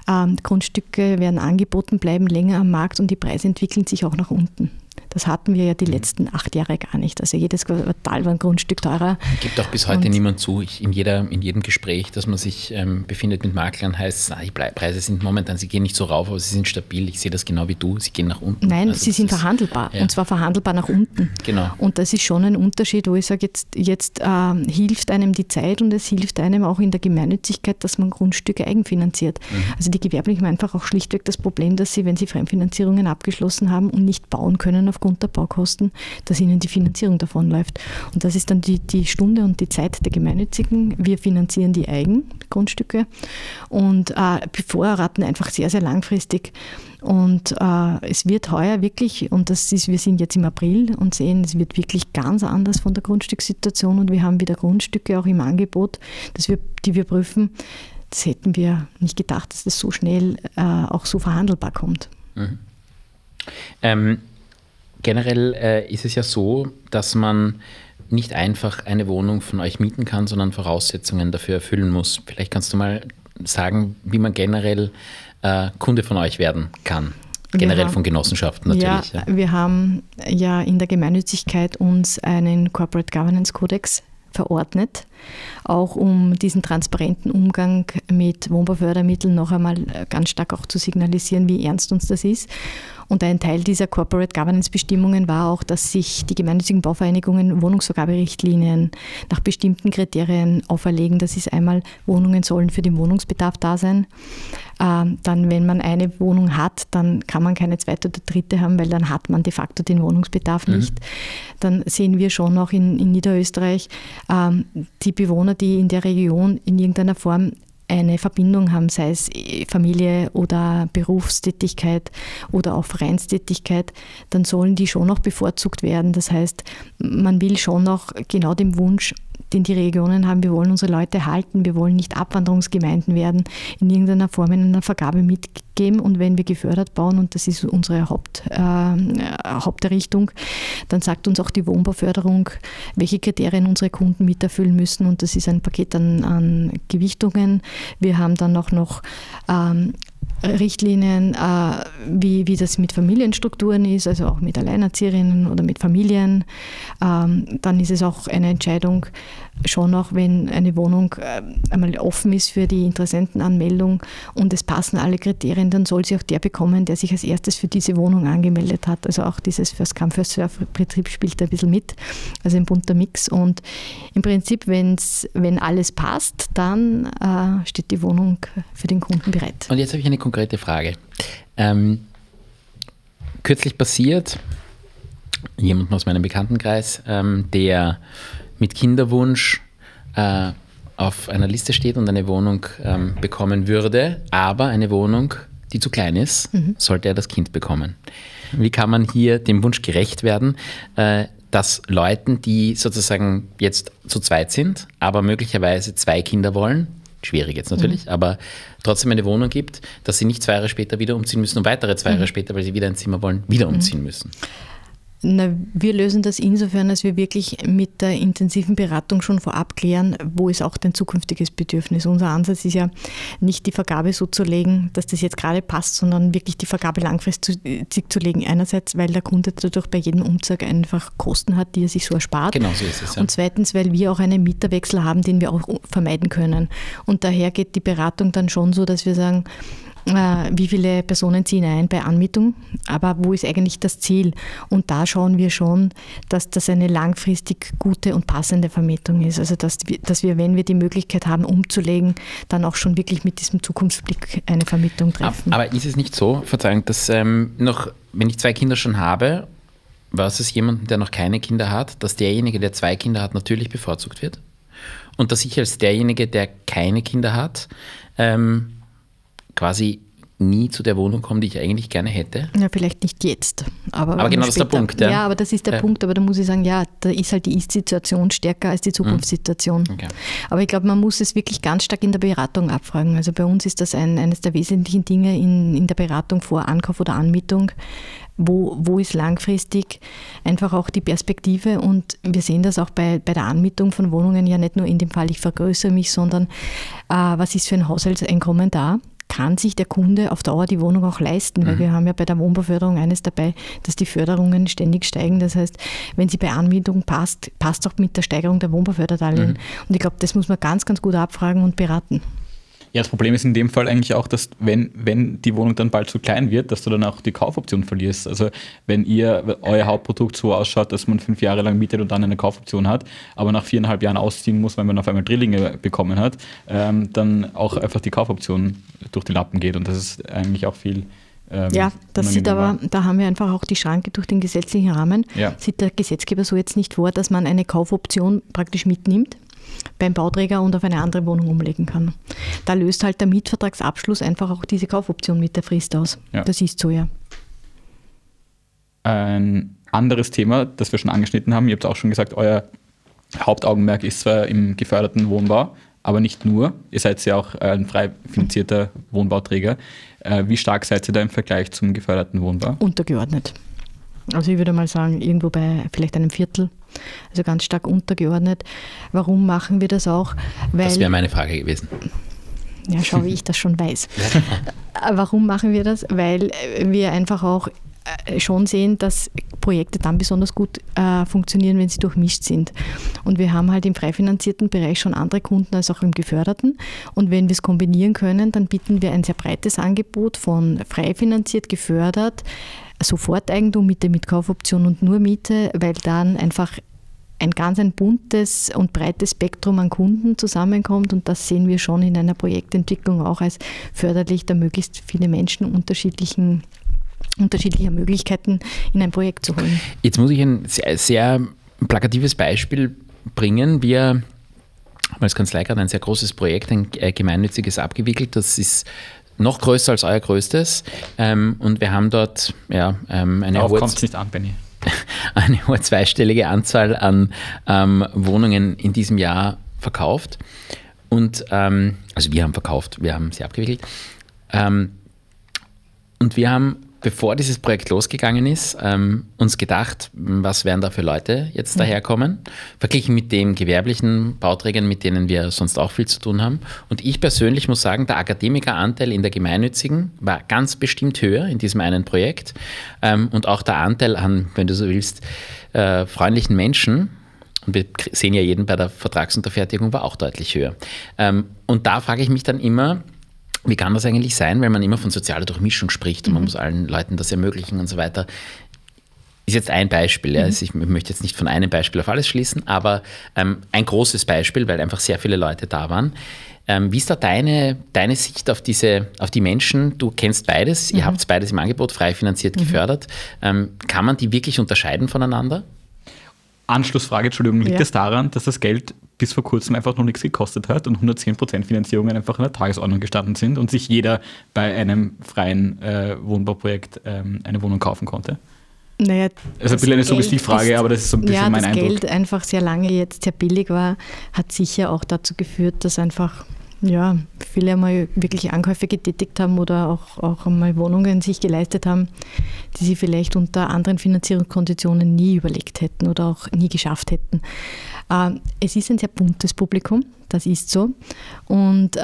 Ähm, Grundstücke werden angeboten, bleiben länger am Markt und die Preise entwickeln sich auch nach unten. Das hatten wir ja die mhm. letzten acht Jahre gar nicht. Also jedes Quartal war ein Grundstück teurer. Gibt auch bis heute und niemand zu. Ich, in, jeder, in jedem Gespräch, das man sich ähm, befindet mit Maklern, heißt es, die Preise sind momentan, sie gehen nicht so rauf, aber sie sind stabil. Ich sehe das genau wie du, sie gehen nach unten. Nein, also sie sind ist, verhandelbar ja. und zwar verhandelbar nach unten. Genau. Und das ist schon ein Unterschied, wo ich sage, jetzt, jetzt ähm, hilft einem die Zeit und es hilft einem auch in der Gemeinnützigkeit, dass man Grundstücke eigenfinanziert. Mhm. Also die Gewerblichen haben einfach auch schlichtweg das Problem, dass sie, wenn sie Fremdfinanzierungen abgeschlossen haben und nicht bauen können aufgrund der Baukosten, dass ihnen die Finanzierung davonläuft. Und das ist dann die, die Stunde und die Zeit der Gemeinnützigen. Wir finanzieren die Eigengrundstücke und äh, bevorraten einfach sehr, sehr langfristig. Und äh, es wird heuer wirklich, und das ist, wir sind jetzt im April und sehen, es wird wirklich ganz anders von der Grundstückssituation und wir haben wieder Grundstücke auch im Angebot, dass wir, die wir prüfen. Das hätten wir nicht gedacht, dass das so schnell äh, auch so verhandelbar kommt. Mhm. Ähm, generell äh, ist es ja so, dass man nicht einfach eine Wohnung von euch mieten kann, sondern Voraussetzungen dafür erfüllen muss. Vielleicht kannst du mal sagen, wie man generell äh, Kunde von euch werden kann? Generell haben, von Genossenschaften natürlich. Ja, ja, wir haben ja in der Gemeinnützigkeit uns einen Corporate Governance Codex verordnet, auch um diesen transparenten Umgang mit Wohnbaufördermitteln noch einmal ganz stark auch zu signalisieren, wie ernst uns das ist. Und ein Teil dieser Corporate Governance Bestimmungen war auch, dass sich die gemeinnützigen Bauvereinigungen Wohnungsvergaberichtlinien nach bestimmten Kriterien auferlegen. Das ist einmal, Wohnungen sollen für den Wohnungsbedarf da sein. Ähm, dann, wenn man eine Wohnung hat, dann kann man keine zweite oder dritte haben, weil dann hat man de facto den Wohnungsbedarf mhm. nicht. Dann sehen wir schon auch in, in Niederösterreich ähm, die Bewohner, die in der Region in irgendeiner Form eine Verbindung haben, sei es Familie oder Berufstätigkeit oder auch Vereinstätigkeit, dann sollen die schon noch bevorzugt werden. Das heißt, man will schon noch genau dem Wunsch den die Regionen haben. Wir wollen unsere Leute halten, wir wollen nicht Abwanderungsgemeinden werden, in irgendeiner Form in einer Vergabe mitgeben. Und wenn wir gefördert bauen, und das ist unsere Haupt, äh, Haupterrichtung, dann sagt uns auch die Wohnbauförderung, welche Kriterien unsere Kunden miterfüllen müssen. Und das ist ein Paket an, an Gewichtungen. Wir haben dann auch noch ähm, Richtlinien, äh, wie, wie das mit Familienstrukturen ist, also auch mit Alleinerzieherinnen oder mit Familien. Ähm, dann ist es auch eine Entscheidung, schon auch wenn eine Wohnung äh, einmal offen ist für die Interessentenanmeldung und es passen alle Kriterien, dann soll sie auch der bekommen, der sich als erstes für diese Wohnung angemeldet hat. Also auch dieses First Come, First Surf Betrieb spielt ein bisschen mit, also ein bunter Mix. Und im Prinzip, wenn's, wenn alles passt, dann äh, steht die Wohnung für den Kunden bereit. Und jetzt habe ich eine konkrete Frage. Ähm, kürzlich passiert, jemand aus meinem Bekanntenkreis, ähm, der mit Kinderwunsch äh, auf einer Liste steht und eine Wohnung ähm, bekommen würde, aber eine Wohnung, die zu klein ist, mhm. sollte er das Kind bekommen. Wie kann man hier dem Wunsch gerecht werden, äh, dass Leuten, die sozusagen jetzt zu zweit sind, aber möglicherweise zwei Kinder wollen, schwierig jetzt natürlich, mhm. aber trotzdem eine Wohnung gibt, dass sie nicht zwei Jahre später wieder umziehen müssen und weitere zwei mhm. Jahre später, weil sie wieder ein Zimmer wollen, wieder mhm. umziehen müssen. Na, wir lösen das insofern, dass wir wirklich mit der intensiven Beratung schon vorab klären, wo ist auch dein zukünftiges Bedürfnis. Unser Ansatz ist ja nicht die Vergabe so zu legen, dass das jetzt gerade passt, sondern wirklich die Vergabe langfristig zu legen. Einerseits, weil der Kunde dadurch bei jedem Umzug einfach Kosten hat, die er sich so erspart. Genau so ist es. Ja. Und zweitens, weil wir auch einen Mieterwechsel haben, den wir auch vermeiden können. Und daher geht die Beratung dann schon so, dass wir sagen, wie viele Personen ziehen ein bei Anmietung, aber wo ist eigentlich das Ziel? Und da schauen wir schon, dass das eine langfristig gute und passende Vermietung ist. Also dass wir, dass wir, wenn wir die Möglichkeit haben, umzulegen, dann auch schon wirklich mit diesem Zukunftsblick eine Vermietung treffen. Aber ist es nicht so, Verzeihung, dass ähm, noch, wenn ich zwei Kinder schon habe, versus jemanden, der noch keine Kinder hat, dass derjenige, der zwei Kinder hat, natürlich bevorzugt wird? Und dass ich als derjenige, der keine Kinder hat, ähm, quasi nie zu der Wohnung komme, die ich eigentlich gerne hätte. Ja, vielleicht nicht jetzt. Aber, aber genau das ist der Punkt. Ja. ja, aber das ist der ja. Punkt. Aber da muss ich sagen, ja, da ist halt die Ist-Situation stärker als die mhm. Zukunftssituation. Okay. Aber ich glaube, man muss es wirklich ganz stark in der Beratung abfragen. Also bei uns ist das ein, eines der wesentlichen Dinge in, in der Beratung vor Ankauf oder Anmietung. Wo, wo ist langfristig einfach auch die Perspektive? Und wir sehen das auch bei, bei der Anmietung von Wohnungen ja nicht nur in dem Fall, ich vergrößere mich, sondern äh, was ist für ein Haushaltseinkommen da? Kann sich der Kunde auf Dauer die Wohnung auch leisten, mhm. weil wir haben ja bei der Wohnbauförderung eines dabei, dass die Förderungen ständig steigen. Das heißt, wenn sie bei Anmietung passt, passt auch mit der Steigerung der Wohnbauförderdarlehen. Mhm. Und ich glaube, das muss man ganz, ganz gut abfragen und beraten. Ja, das Problem ist in dem Fall eigentlich auch, dass wenn, wenn die Wohnung dann bald zu klein wird, dass du dann auch die Kaufoption verlierst. Also wenn ihr euer Hauptprodukt so ausschaut, dass man fünf Jahre lang mietet und dann eine Kaufoption hat, aber nach viereinhalb Jahren ausziehen muss, weil man auf einmal Drillinge bekommen hat, ähm, dann auch einfach die Kaufoption durch die Lappen geht. Und das ist eigentlich auch viel. Ähm, ja, das sieht aber, da haben wir einfach auch die Schranke durch den gesetzlichen Rahmen. Ja. Sieht der Gesetzgeber so jetzt nicht vor, dass man eine Kaufoption praktisch mitnimmt beim Bauträger und auf eine andere Wohnung umlegen kann. Da löst halt der Mietvertragsabschluss einfach auch diese Kaufoption mit der Frist aus. Ja. Das ist so, ja. Ein anderes Thema, das wir schon angeschnitten haben, ihr habt auch schon gesagt, euer Hauptaugenmerk ist zwar im geförderten Wohnbau, aber nicht nur. Ihr seid ja auch ein frei finanzierter Wohnbauträger. Äh, wie stark seid ihr da im Vergleich zum geförderten Wohnbau? Untergeordnet. Also ich würde mal sagen, irgendwo bei vielleicht einem Viertel, also ganz stark untergeordnet. Warum machen wir das auch? Weil, das wäre meine Frage gewesen. Ja, schau, wie ich das schon weiß. *laughs* Warum machen wir das? Weil wir einfach auch äh, schon sehen, dass Projekte dann besonders gut äh, funktionieren, wenn sie durchmischt sind. Und wir haben halt im frei finanzierten Bereich schon andere Kunden als auch im geförderten. Und wenn wir es kombinieren können, dann bieten wir ein sehr breites Angebot von frei finanziert, gefördert, Soforteigentum, Miete mit Kaufoption und nur Miete, weil dann einfach ein ganz ein buntes und breites Spektrum an Kunden zusammenkommt und das sehen wir schon in einer Projektentwicklung auch als förderlich, da möglichst viele Menschen unterschiedlichen unterschiedliche Möglichkeiten in ein Projekt zu holen. Jetzt muss ich ein sehr, sehr plakatives Beispiel bringen. Wir haben als Kanzlei gerade ein sehr großes Projekt, ein äh, gemeinnütziges abgewickelt. Das ist noch größer als euer größtes. Ähm, und wir haben dort ja, ähm, eine Darauf kommt es nicht an, Benny. *laughs* eine hohe zweistellige Anzahl an ähm, Wohnungen in diesem Jahr verkauft. Und ähm, also wir haben verkauft, wir haben sie abgewickelt. Ähm, und wir haben bevor dieses Projekt losgegangen ist, ähm, uns gedacht, was werden da für Leute jetzt mhm. daherkommen, verglichen mit den gewerblichen Bauträgern, mit denen wir sonst auch viel zu tun haben. Und ich persönlich muss sagen, der Akademikeranteil in der Gemeinnützigen war ganz bestimmt höher in diesem einen Projekt. Ähm, und auch der Anteil an, wenn du so willst, äh, freundlichen Menschen, und wir sehen ja jeden bei der Vertragsunterfertigung, war auch deutlich höher. Ähm, und da frage ich mich dann immer, wie kann das eigentlich sein, weil man immer von sozialer Durchmischung spricht und man mhm. muss allen Leuten das ermöglichen und so weiter. Ist jetzt ein Beispiel. Mhm. Ja. Also ich möchte jetzt nicht von einem Beispiel auf alles schließen, aber ähm, ein großes Beispiel, weil einfach sehr viele Leute da waren. Ähm, wie ist da deine, deine Sicht auf, diese, auf die Menschen? Du kennst beides, mhm. ihr habt beides im Angebot, frei finanziert, mhm. gefördert. Ähm, kann man die wirklich unterscheiden voneinander? Anschlussfrage, Entschuldigung, liegt ja. es daran, dass das Geld bis vor kurzem einfach noch nichts gekostet hat und 110% Finanzierungen einfach in der Tagesordnung gestanden sind und sich jeder bei einem freien äh, Wohnbauprojekt ähm, eine Wohnung kaufen konnte? Naja, also ein bisschen eine Suggestivfrage, aber das ist so ein bisschen ja, mein Eindruck. Dass Geld einfach sehr lange jetzt sehr billig war, hat sicher auch dazu geführt, dass einfach ja, viele einmal wirklich Ankäufe getätigt haben oder auch, auch einmal Wohnungen sich geleistet haben, die sie vielleicht unter anderen Finanzierungskonditionen nie überlegt hätten oder auch nie geschafft hätten. Ähm, es ist ein sehr buntes Publikum, das ist so. Und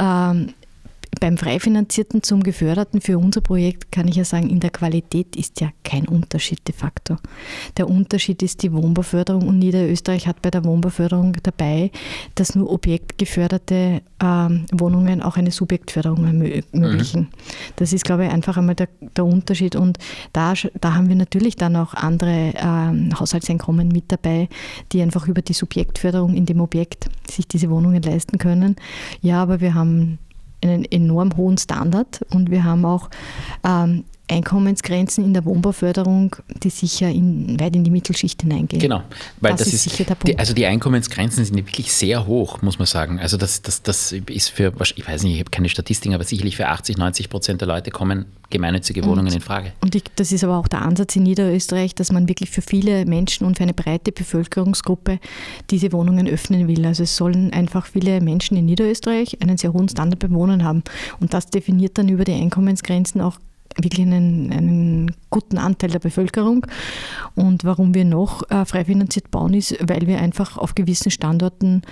beim Freifinanzierten zum Geförderten für unser Projekt kann ich ja sagen, in der Qualität ist ja kein Unterschied de facto. Der Unterschied ist die Wohnbauförderung und Niederösterreich hat bei der Wohnbauförderung dabei, dass nur objektgeförderte ähm, Wohnungen auch eine Subjektförderung ermöglichen. Mhm. Das ist, glaube ich, einfach einmal der, der Unterschied und da, da haben wir natürlich dann auch andere ähm, Haushaltseinkommen mit dabei, die einfach über die Subjektförderung in dem Objekt sich diese Wohnungen leisten können. Ja, aber wir haben einen enorm hohen Standard. Und wir haben auch ähm, Einkommensgrenzen in der Wohnbauförderung, die sicher in, weit in die Mittelschicht hineingehen. Genau, weil das, das ist, sicher der Punkt. Die, also die Einkommensgrenzen sind wirklich sehr hoch, muss man sagen. Also das, das, das ist für, ich weiß nicht, ich habe keine Statistiken, aber sicherlich für 80, 90 Prozent der Leute kommen gemeinnützige Wohnungen und, in Frage. Und ich, das ist aber auch der Ansatz in Niederösterreich, dass man wirklich für viele Menschen und für eine breite Bevölkerungsgruppe diese Wohnungen öffnen will. Also es sollen einfach viele Menschen in Niederösterreich einen sehr hohen Standard beim Wohnen haben. Und das definiert dann über die Einkommensgrenzen auch wirklich einen, einen, guten Anteil der Bevölkerung. Und warum wir noch äh, frei finanziert bauen, ist, weil wir einfach auf gewissen Standorten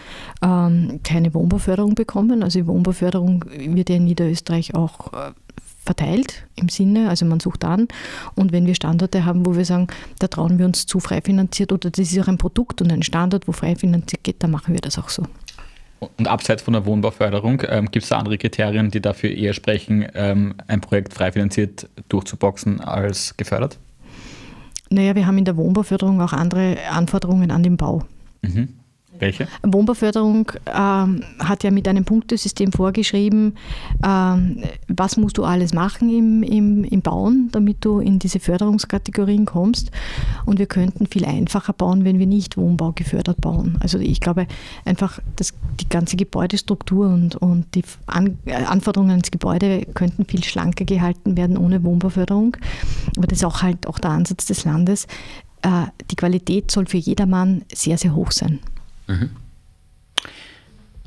ähm, keine Wohnbauförderung bekommen. Also die Wohnbauförderung wird ja in Niederösterreich auch äh, verteilt im Sinne, also man sucht an. Und wenn wir Standorte haben, wo wir sagen, da trauen wir uns zu frei finanziert oder das ist auch ein Produkt und ein Standort, wo frei finanziert geht, dann machen wir das auch so. Und abseits von der Wohnbauförderung, ähm, gibt es da andere Kriterien, die dafür eher sprechen, ähm, ein Projekt frei finanziert durchzuboxen als gefördert? Naja, wir haben in der Wohnbauförderung auch andere Anforderungen an den Bau. Mhm. Welche? Wohnbauförderung ähm, hat ja mit einem Punktesystem vorgeschrieben, ähm, was musst du alles machen im, im, im Bauen, damit du in diese Förderungskategorien kommst. Und wir könnten viel einfacher bauen, wenn wir nicht Wohnbau gefördert bauen. Also ich glaube einfach, dass die ganze Gebäudestruktur und, und die An Anforderungen ans Gebäude könnten viel schlanker gehalten werden ohne Wohnbauförderung. Aber das ist auch halt auch der Ansatz des Landes. Äh, die Qualität soll für jedermann sehr, sehr hoch sein. Mhm.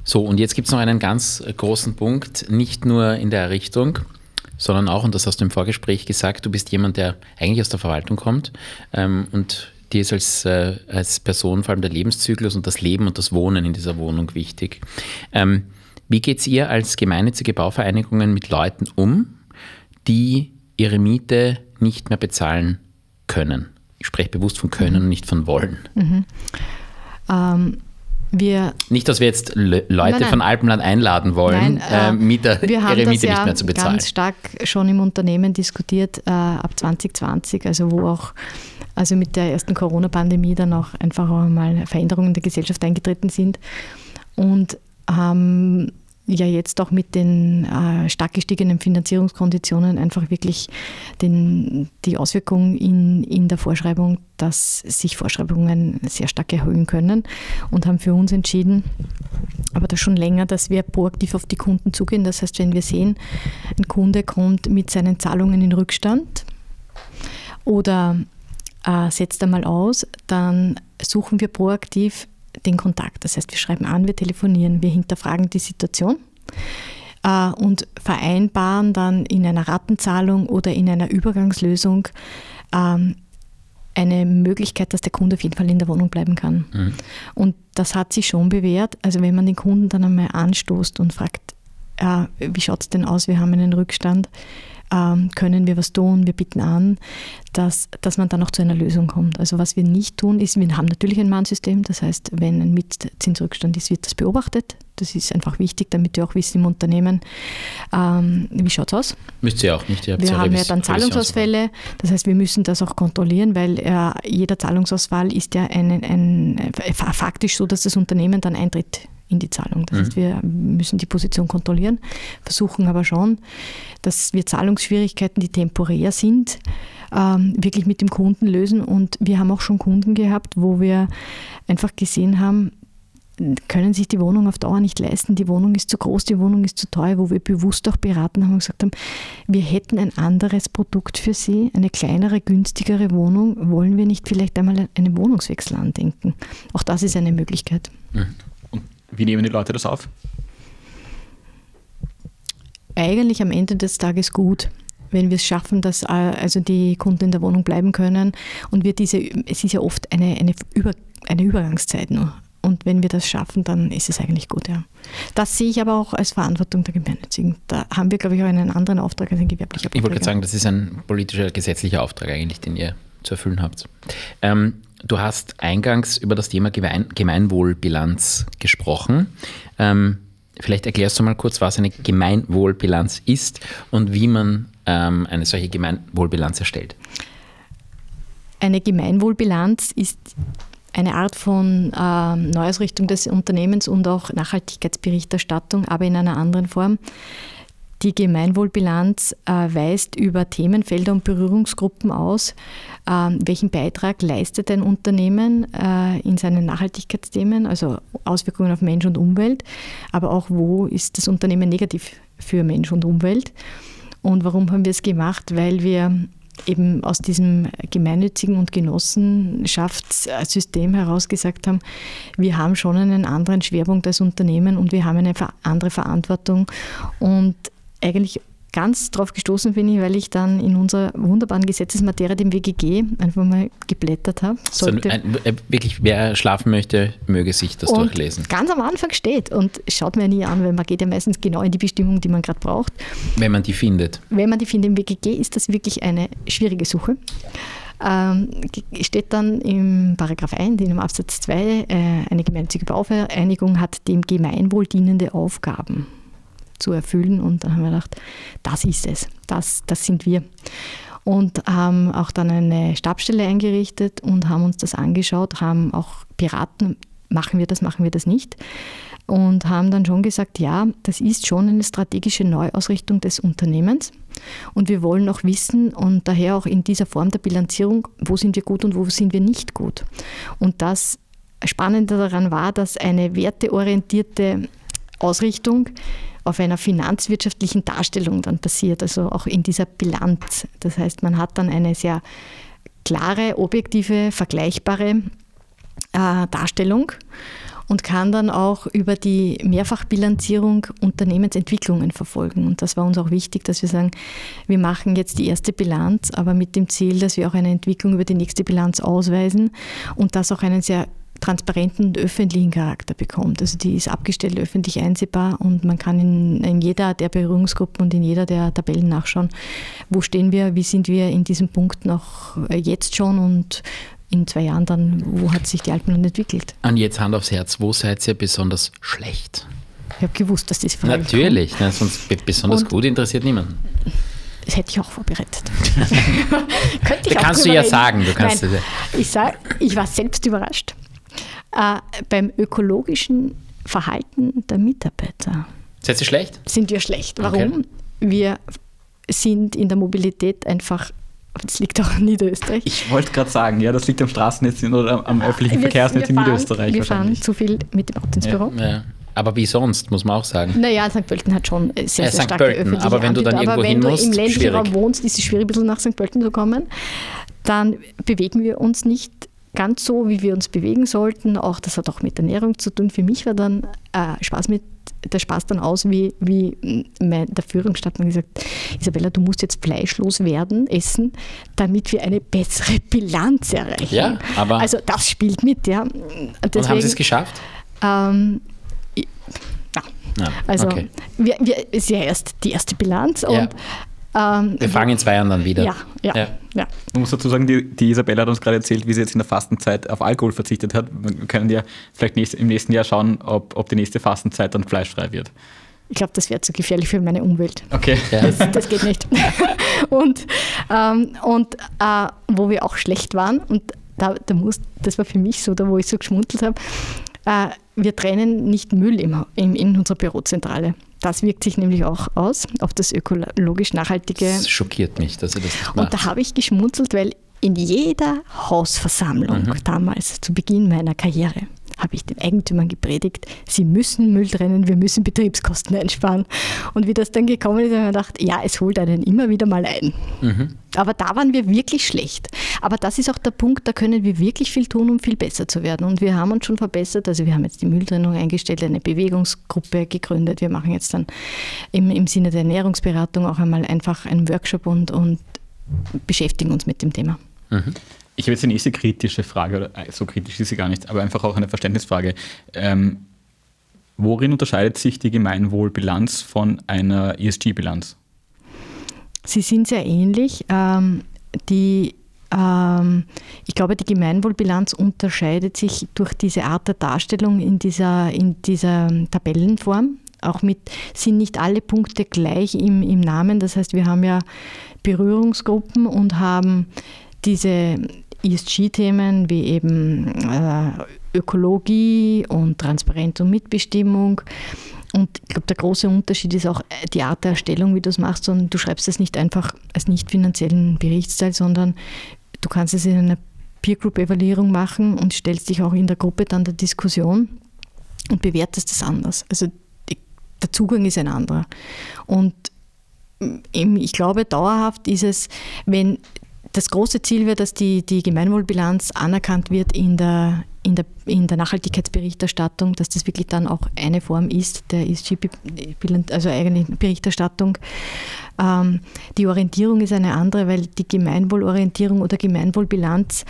So, und jetzt gibt es noch einen ganz großen Punkt, nicht nur in der Errichtung, sondern auch, und das hast du im Vorgespräch gesagt, du bist jemand, der eigentlich aus der Verwaltung kommt ähm, und dir ist als, äh, als Person vor allem der Lebenszyklus und das Leben und das Wohnen in dieser Wohnung wichtig. Ähm, Wie geht es ihr als gemeinnützige Bauvereinigungen mit Leuten um, die ihre Miete nicht mehr bezahlen können? Ich spreche bewusst von können und nicht von wollen. Mhm. Ähm, wir nicht, dass wir jetzt Le Leute nein, nein. von Alpenland einladen wollen, nein, äh, Mieter, ihre Miete ja nicht mehr zu bezahlen. Wir haben ganz stark schon im Unternehmen diskutiert äh, ab 2020, also wo auch also mit der ersten Corona-Pandemie dann auch einfach auch mal Veränderungen der Gesellschaft eingetreten sind und haben ja jetzt auch mit den äh, stark gestiegenen Finanzierungskonditionen einfach wirklich den, die Auswirkung in, in der Vorschreibung, dass sich Vorschreibungen sehr stark erhöhen können und haben für uns entschieden, aber das schon länger, dass wir proaktiv auf die Kunden zugehen. Das heißt, wenn wir sehen, ein Kunde kommt mit seinen Zahlungen in Rückstand oder äh, setzt einmal aus, dann suchen wir proaktiv den Kontakt. Das heißt, wir schreiben an, wir telefonieren, wir hinterfragen die Situation äh, und vereinbaren dann in einer Rattenzahlung oder in einer Übergangslösung ähm, eine Möglichkeit, dass der Kunde auf jeden Fall in der Wohnung bleiben kann. Mhm. Und das hat sich schon bewährt. Also wenn man den Kunden dann einmal anstoßt und fragt, äh, wie schaut es denn aus, wir haben einen Rückstand, ähm, können wir was tun, wir bieten an, dass, dass man dann auch zu einer Lösung kommt. Also was wir nicht tun, ist, wir haben natürlich ein Mahnsystem, das heißt, wenn ein Mietzinsrückstand ist, wird das beobachtet. Das ist einfach wichtig, damit wir auch wissen im Unternehmen, ähm, wie schaut es aus. Müsst ihr auch nicht. Ihr wir haben ja dann Zahlungsausfälle, das heißt, wir müssen das auch kontrollieren, weil äh, jeder Zahlungsausfall ist ja ein, ein, ein, faktisch so, dass das Unternehmen dann eintritt in die Zahlung. Das mhm. heißt, wir müssen die Position kontrollieren, versuchen aber schon, dass wir Zahlungsschwierigkeiten, die temporär sind, ähm, wirklich mit dem Kunden lösen. Und wir haben auch schon Kunden gehabt, wo wir einfach gesehen haben, können sich die Wohnung auf Dauer nicht leisten, die Wohnung ist zu groß, die Wohnung ist zu teuer, wo wir bewusst auch beraten haben und gesagt haben, wir hätten ein anderes Produkt für Sie, eine kleinere, günstigere Wohnung, wollen wir nicht vielleicht einmal einen Wohnungswechsel andenken? Auch das ist eine Möglichkeit. Mhm. Wie nehmen die Leute das auf? Eigentlich am Ende des Tages gut wenn wir es schaffen, dass äh, also die Kunden in der Wohnung bleiben können und wir diese, es ist ja oft eine, eine, Über, eine Übergangszeit nur. Und wenn wir das schaffen, dann ist es eigentlich gut, ja. Das sehe ich aber auch als Verantwortung der Gemeinnützigen. Da haben wir, glaube ich, auch einen anderen Auftrag als ein gewerblicher Auftrag. Ich wollte gerade sagen, das ist ein politischer, gesetzlicher Auftrag eigentlich, den ihr zu erfüllen habt. Ähm, Du hast eingangs über das Thema Gemeinwohlbilanz gesprochen. Ähm, vielleicht erklärst du mal kurz, was eine Gemeinwohlbilanz ist und wie man ähm, eine solche Gemeinwohlbilanz erstellt. Eine Gemeinwohlbilanz ist eine Art von äh, Neuausrichtung des Unternehmens und auch Nachhaltigkeitsberichterstattung, aber in einer anderen Form. Die Gemeinwohlbilanz äh, weist über Themenfelder und Berührungsgruppen aus, äh, welchen Beitrag leistet ein Unternehmen äh, in seinen Nachhaltigkeitsthemen, also Auswirkungen auf Mensch und Umwelt, aber auch wo ist das Unternehmen negativ für Mensch und Umwelt. Und warum haben wir es gemacht? Weil wir eben aus diesem gemeinnützigen und Genossenschaftssystem heraus gesagt haben, wir haben schon einen anderen Schwerpunkt als Unternehmen und wir haben eine andere Verantwortung und eigentlich ganz drauf gestoßen bin ich, weil ich dann in unserer wunderbaren Gesetzesmaterie, dem WGG, einfach mal geblättert habe. Sollte. So ein, äh, wirklich, wer schlafen möchte, möge sich das und durchlesen. Ganz am Anfang steht und schaut mir nie an, weil man geht ja meistens genau in die Bestimmung, die man gerade braucht. Wenn man die findet. Wenn man die findet im WGG, ist das wirklich eine schwierige Suche. Ähm, steht dann im Paragraph 1, in dem Absatz 2, äh, eine gemeinnützige Bauvereinigung hat dem Gemeinwohl dienende Aufgaben zu erfüllen. Und dann haben wir gedacht, das ist es, das, das sind wir. Und haben auch dann eine Stabstelle eingerichtet und haben uns das angeschaut, haben auch beraten, machen wir das, machen wir das nicht. Und haben dann schon gesagt, ja, das ist schon eine strategische Neuausrichtung des Unternehmens. Und wir wollen auch wissen und daher auch in dieser Form der Bilanzierung, wo sind wir gut und wo sind wir nicht gut. Und das Spannende daran war, dass eine werteorientierte Ausrichtung auf einer finanzwirtschaftlichen Darstellung dann passiert, also auch in dieser Bilanz. Das heißt, man hat dann eine sehr klare, objektive, vergleichbare äh, Darstellung und kann dann auch über die Mehrfachbilanzierung Unternehmensentwicklungen verfolgen. Und das war uns auch wichtig, dass wir sagen, wir machen jetzt die erste Bilanz, aber mit dem Ziel, dass wir auch eine Entwicklung über die nächste Bilanz ausweisen und das auch einen sehr transparenten und öffentlichen Charakter bekommt. Also die ist abgestellt, öffentlich einsehbar und man kann in, in jeder der Berührungsgruppen und in jeder der Tabellen nachschauen, wo stehen wir, wie sind wir in diesem Punkt noch äh, jetzt schon und in zwei Jahren dann, wo hat sich die Alpenland entwickelt. Und jetzt Hand aufs Herz, wo seid ihr besonders schlecht? Ich habe gewusst, dass diese Frage Natürlich, na, sonst besonders und gut interessiert niemanden. Das hätte ich auch vorbereitet. *laughs* Könnte ich kannst du ja sagen. Du kannst Nein, ich, sag, ich war selbst überrascht. Äh, beim ökologischen Verhalten der Mitarbeiter. Seid ihr schlecht? Sind wir schlecht. Warum? Okay. Wir sind in der Mobilität einfach das liegt auch in Niederösterreich. Ich wollte gerade sagen, ja, das liegt am Straßennetz oder am öffentlichen wir, Verkehrsnetz wir in Niederösterreich. Wir fahren zu viel mit dem Auto ins Büro. Ja, ja. Aber wie sonst, muss man auch sagen. Naja, St. Pölten hat schon sehr, sehr starke Pölten, öffentliche Aber wenn du dann irgendwo hin musst, wenn du im ländlichen Raum wohnst, ist es schwierig, ein bisschen nach St. Pölten zu kommen. Dann bewegen wir uns nicht ganz so, wie wir uns bewegen sollten. Auch das hat auch mit Ernährung zu tun. Für mich war dann äh, Spaß mit der Spaß dann aus, wie, wie mein, der Führungsstadt gesagt, Isabella, du musst jetzt fleischlos werden, essen, damit wir eine bessere Bilanz erreichen. Ja, aber also das spielt mit, ja. Deswegen, und haben Sie es geschafft? Ähm, ja. also okay. wir, wir, ist ja erst die erste Bilanz und ähm, wir fangen in zwei Jahren dann wieder. Ja, ja, ja. ja. Man muss dazu sagen, die, die, Isabella hat uns gerade erzählt, wie sie jetzt in der Fastenzeit auf Alkohol verzichtet hat. Wir können ja vielleicht nächst, im nächsten Jahr schauen, ob, ob die nächste Fastenzeit dann fleischfrei wird. Ich glaube, das wäre zu gefährlich für meine Umwelt. Okay. Das, das geht nicht. *laughs* und ähm, und äh, wo wir auch schlecht waren, und da, da muss, das war für mich so, da wo ich so geschmunzelt habe, äh, wir trennen nicht Müll im, in, in unserer Bürozentrale. Das wirkt sich nämlich auch aus auf das ökologisch nachhaltige. Das schockiert mich, dass ihr das nicht macht. Und da habe ich geschmunzelt, weil in jeder Hausversammlung mhm. damals, zu Beginn meiner Karriere, habe ich den Eigentümern gepredigt, sie müssen Müll trennen, wir müssen Betriebskosten einsparen. Und wie das dann gekommen ist, habe ich mir gedacht, ja, es holt einen immer wieder mal ein. Mhm. Aber da waren wir wirklich schlecht. Aber das ist auch der Punkt, da können wir wirklich viel tun, um viel besser zu werden. Und wir haben uns schon verbessert. Also wir haben jetzt die Mülltrennung eingestellt, eine Bewegungsgruppe gegründet. Wir machen jetzt dann im, im Sinne der Ernährungsberatung auch einmal einfach einen Workshop und, und beschäftigen uns mit dem Thema. Mhm. Ich habe jetzt eine nächste kritische Frage, oder äh, so kritisch ist sie gar nicht, aber einfach auch eine Verständnisfrage. Ähm, worin unterscheidet sich die Gemeinwohlbilanz von einer ESG-Bilanz? Sie sind sehr ähnlich. Ähm, die, ähm, ich glaube, die Gemeinwohlbilanz unterscheidet sich durch diese Art der Darstellung in dieser, in dieser Tabellenform. Auch mit sind nicht alle Punkte gleich im, im Namen. Das heißt, wir haben ja Berührungsgruppen und haben diese ESG-Themen wie eben äh, Ökologie und Transparenz und Mitbestimmung. Und ich glaube, der große Unterschied ist auch die Art der Erstellung, wie du es machst. Und du schreibst es nicht einfach als nicht finanziellen Berichtsteil, sondern du kannst es in einer Peer Group Evaluierung machen und stellst dich auch in der Gruppe dann der Diskussion und bewertest es anders. Also die, der Zugang ist ein anderer. Und ich glaube, dauerhaft ist es, wenn das große Ziel wäre, dass die, die Gemeinwohlbilanz anerkannt wird in der, in, der, in der Nachhaltigkeitsberichterstattung, dass das wirklich dann auch eine Form ist der ESG, also eigene Berichterstattung. Ähm, die Orientierung ist eine andere, weil die Gemeinwohlorientierung oder Gemeinwohlbilanz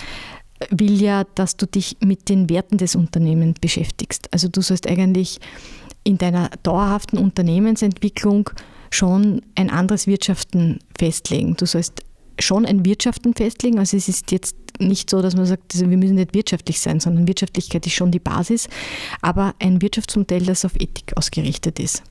will ja, dass du dich mit den Werten des Unternehmens beschäftigst. Also du sollst eigentlich in deiner dauerhaften Unternehmensentwicklung schon ein anderes Wirtschaften festlegen. Du sollst schon ein Wirtschaften festlegen. Also es ist jetzt nicht so, dass man sagt, also wir müssen nicht wirtschaftlich sein, sondern Wirtschaftlichkeit ist schon die Basis, aber ein Wirtschaftsmodell, das auf Ethik ausgerichtet ist.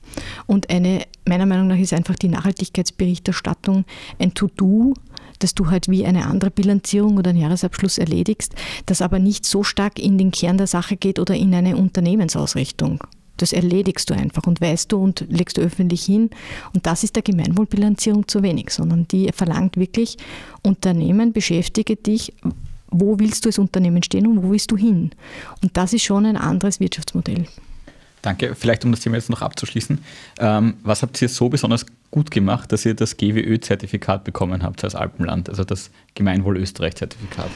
Und eine, meiner Meinung nach ist einfach die Nachhaltigkeitsberichterstattung ein To-Do, dass du halt wie eine andere Bilanzierung oder einen Jahresabschluss erledigst, das aber nicht so stark in den Kern der Sache geht oder in eine Unternehmensausrichtung. Das erledigst du einfach und weißt du und legst du öffentlich hin. Und das ist der Gemeinwohlbilanzierung zu wenig, sondern die verlangt wirklich, Unternehmen, beschäftige dich, wo willst du als Unternehmen stehen und wo willst du hin? Und das ist schon ein anderes Wirtschaftsmodell. Danke. Vielleicht um das Thema jetzt noch abzuschließen. Ähm, was habt ihr so besonders gut gemacht, dass ihr das GWÖ-Zertifikat bekommen habt als Alpenland, also das Gemeinwohl Österreich-Zertifikat?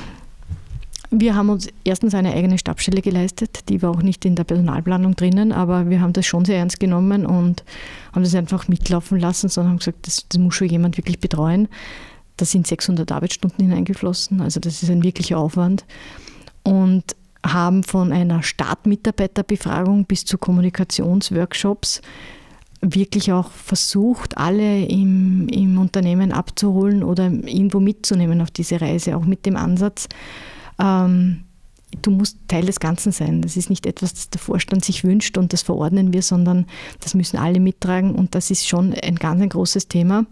Wir haben uns erstens eine eigene Stabsstelle geleistet, die war auch nicht in der Personalplanung drinnen, aber wir haben das schon sehr ernst genommen und haben das einfach mitlaufen lassen, sondern haben gesagt, das, das muss schon jemand wirklich betreuen. Da sind 600 Arbeitsstunden hineingeflossen, also das ist ein wirklicher Aufwand. Und haben von einer Startmitarbeiterbefragung bis zu Kommunikationsworkshops wirklich auch versucht, alle im, im Unternehmen abzuholen oder irgendwo mitzunehmen auf diese Reise, auch mit dem Ansatz, ähm, du musst Teil des Ganzen sein. Das ist nicht etwas, das der Vorstand sich wünscht und das verordnen wir, sondern das müssen alle mittragen und das ist schon ein ganz ein großes Thema.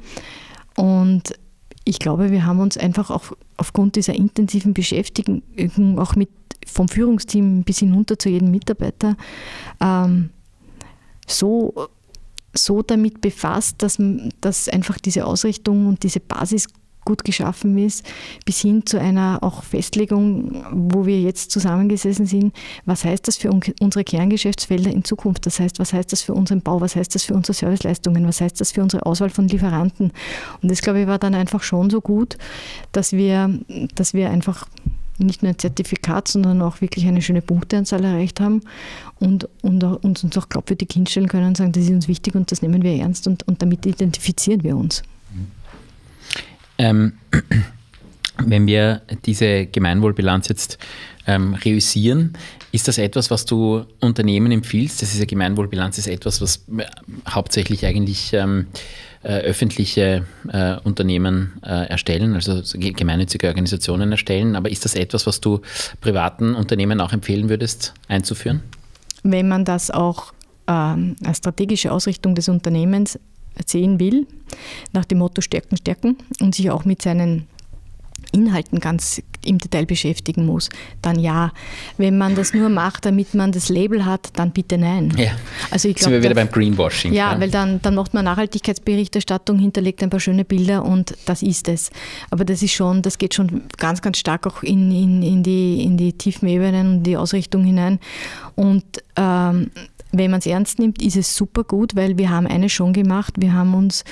Und ich glaube, wir haben uns einfach auch aufgrund dieser intensiven Beschäftigung, auch mit vom Führungsteam bis hinunter zu jedem Mitarbeiter, ähm, so, so damit befasst, dass, dass einfach diese Ausrichtung und diese Basis gut geschaffen ist, bis hin zu einer auch Festlegung, wo wir jetzt zusammengesessen sind, was heißt das für unsere Kerngeschäftsfelder in Zukunft? Das heißt, was heißt das für unseren Bau? Was heißt das für unsere Serviceleistungen? Was heißt das für unsere Auswahl von Lieferanten? Und das, glaube ich, war dann einfach schon so gut, dass wir, dass wir einfach nicht nur ein Zertifikat, sondern auch wirklich eine schöne Punkteanzahl erreicht haben und, und uns, uns auch glaubwürdig hinstellen können und sagen, das ist uns wichtig und das nehmen wir ernst und, und damit identifizieren wir uns. Ähm, *clears throat* wenn wir diese Gemeinwohlbilanz jetzt ähm, reüssieren, ist das etwas, was du Unternehmen empfiehlst? Das ist ja Gemeinwohlbilanz ist etwas, was äh, hauptsächlich eigentlich ähm, äh, öffentliche äh, Unternehmen äh, erstellen, also gemeinnützige Organisationen erstellen. Aber ist das etwas, was du privaten Unternehmen auch empfehlen würdest, einzuführen? Wenn man das auch ähm, als strategische Ausrichtung des Unternehmens sehen will, nach dem Motto Stärken, Stärken und sich auch mit seinen Inhalten ganz im Detail beschäftigen muss, dann ja. Wenn man das nur macht, damit man das Label hat, dann bitte nein. Ja. Also ich glaub, Sind wir wieder beim Greenwashing. Ja, ja, weil dann, dann macht man Nachhaltigkeitsberichterstattung, hinterlegt ein paar schöne Bilder und das ist es. Aber das ist schon, das geht schon ganz, ganz stark auch in, in, in, die, in die tiefen Ebenen und die Ausrichtung hinein. Und ähm, wenn man es ernst nimmt, ist es super gut, weil wir haben eine schon gemacht. Wir haben uns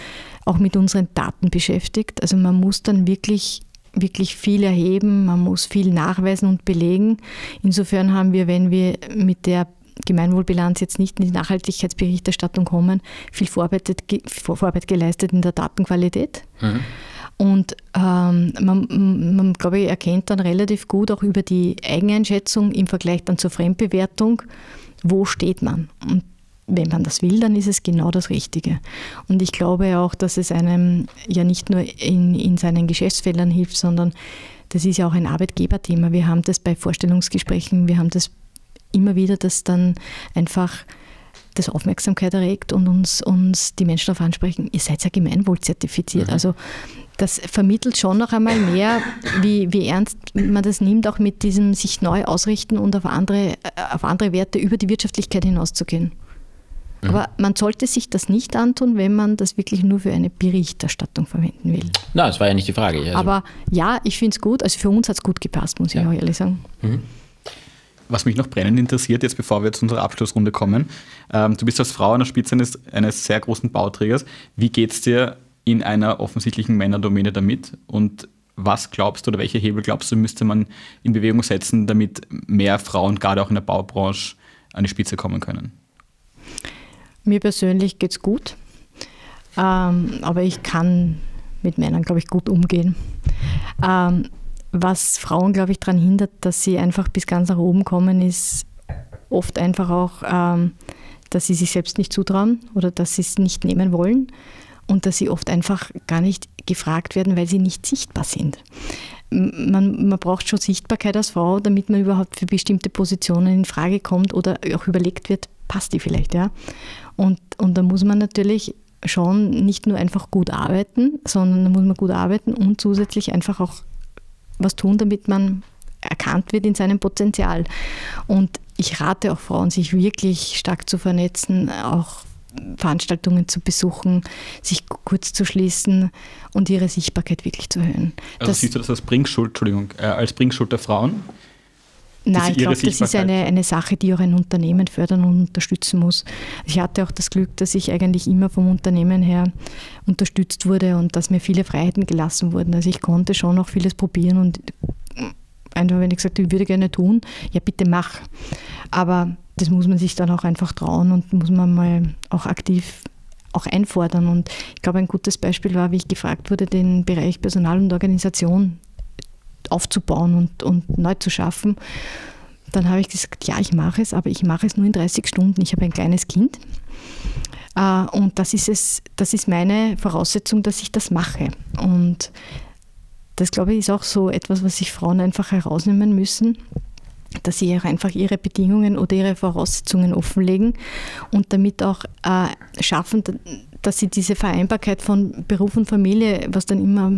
auch mit unseren Daten beschäftigt. Also man muss dann wirklich wirklich viel erheben, man muss viel nachweisen und belegen. Insofern haben wir, wenn wir mit der Gemeinwohlbilanz jetzt nicht in die Nachhaltigkeitsberichterstattung kommen, viel Vorarbeit, Vorarbeit geleistet in der Datenqualität. Mhm. Und ähm, man, man, glaube ich, erkennt dann relativ gut auch über die Eigeneinschätzung im Vergleich dann zur Fremdbewertung, wo steht man. Und wenn man das will, dann ist es genau das Richtige. Und ich glaube auch, dass es einem ja nicht nur in, in seinen Geschäftsfeldern hilft, sondern das ist ja auch ein Arbeitgeberthema. Wir haben das bei Vorstellungsgesprächen, wir haben das immer wieder, dass dann einfach das Aufmerksamkeit erregt und uns, uns die Menschen darauf ansprechen, ihr seid ja gemeinwohlzertifiziert. Mhm. Also das vermittelt schon noch einmal mehr, wie, wie ernst man das nimmt, auch mit diesem sich neu ausrichten und auf andere, auf andere Werte über die Wirtschaftlichkeit hinauszugehen. Mhm. Aber man sollte sich das nicht antun, wenn man das wirklich nur für eine Berichterstattung verwenden will. Na, das war ja nicht die Frage. Also. Aber ja, ich finde es gut. Also für uns hat es gut gepasst, muss ich ja. auch ehrlich sagen. Mhm. Was mich noch brennend interessiert, jetzt bevor wir zu unserer Abschlussrunde kommen, ähm, du bist als Frau an der Spitze eines, eines sehr großen Bauträgers. Wie geht es dir in einer offensichtlichen Männerdomäne damit? Und was glaubst du oder welche Hebel glaubst du, müsste man in Bewegung setzen, damit mehr Frauen gerade auch in der Baubranche an die Spitze kommen können? Mir persönlich geht es gut, ähm, aber ich kann mit Männern, glaube ich, gut umgehen. Ähm, was Frauen, glaube ich, daran hindert, dass sie einfach bis ganz nach oben kommen, ist oft einfach auch, ähm, dass sie sich selbst nicht zutrauen oder dass sie es nicht nehmen wollen und dass sie oft einfach gar nicht gefragt werden, weil sie nicht sichtbar sind. Man, man, braucht schon Sichtbarkeit als Frau, damit man überhaupt für bestimmte Positionen in Frage kommt oder auch überlegt wird, passt die vielleicht, ja. Und, und da muss man natürlich schon nicht nur einfach gut arbeiten, sondern da muss man gut arbeiten und zusätzlich einfach auch was tun, damit man erkannt wird in seinem Potenzial. Und ich rate auch Frauen, sich wirklich stark zu vernetzen, auch Veranstaltungen zu besuchen, sich kurz zu schließen und ihre Sichtbarkeit wirklich zu erhöhen. Also das siehst du das als Bringschuld, Entschuldigung, äh, als Bringschuld der Frauen? Nein, ich glaube, das ist eine, eine Sache, die auch ein Unternehmen fördern und unterstützen muss. Ich hatte auch das Glück, dass ich eigentlich immer vom Unternehmen her unterstützt wurde und dass mir viele Freiheiten gelassen wurden. Also ich konnte schon auch vieles probieren und einfach, wenn ich gesagt habe, ich würde gerne tun, ja bitte mach. Aber das muss man sich dann auch einfach trauen und muss man mal auch aktiv auch einfordern. Und ich glaube, ein gutes Beispiel war, wie ich gefragt wurde, den Bereich Personal und Organisation aufzubauen und, und neu zu schaffen. dann habe ich gesagt, ja, ich mache es, aber ich mache es nur in 30 Stunden. Ich habe ein kleines Kind. Äh, und das ist es, das ist meine Voraussetzung, dass ich das mache. Und das, glaube ich, ist auch so etwas, was sich Frauen einfach herausnehmen müssen dass sie auch einfach ihre Bedingungen oder ihre Voraussetzungen offenlegen und damit auch äh, schaffen, dass sie diese Vereinbarkeit von Beruf und Familie, was dann immer,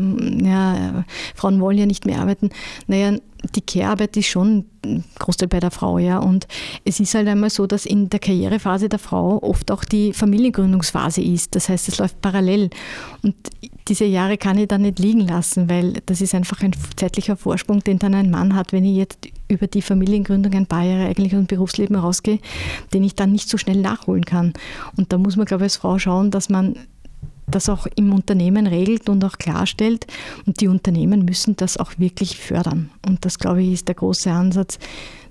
ja, Frauen wollen ja nicht mehr arbeiten, naja, die Care-Arbeit ist schon ein Großteil bei der Frau, ja. Und es ist halt einmal so, dass in der Karrierephase der Frau oft auch die Familiengründungsphase ist. Das heißt, es läuft parallel. Und diese Jahre kann ich dann nicht liegen lassen, weil das ist einfach ein zeitlicher Vorsprung, den dann ein Mann hat, wenn ich jetzt über die Familiengründung ein paar Jahre eigentlich dem Berufsleben rausgehe, den ich dann nicht so schnell nachholen kann. Und da muss man, glaube ich, als Frau schauen, dass man das auch im Unternehmen regelt und auch klarstellt. Und die Unternehmen müssen das auch wirklich fördern. Und das, glaube ich, ist der große Ansatz,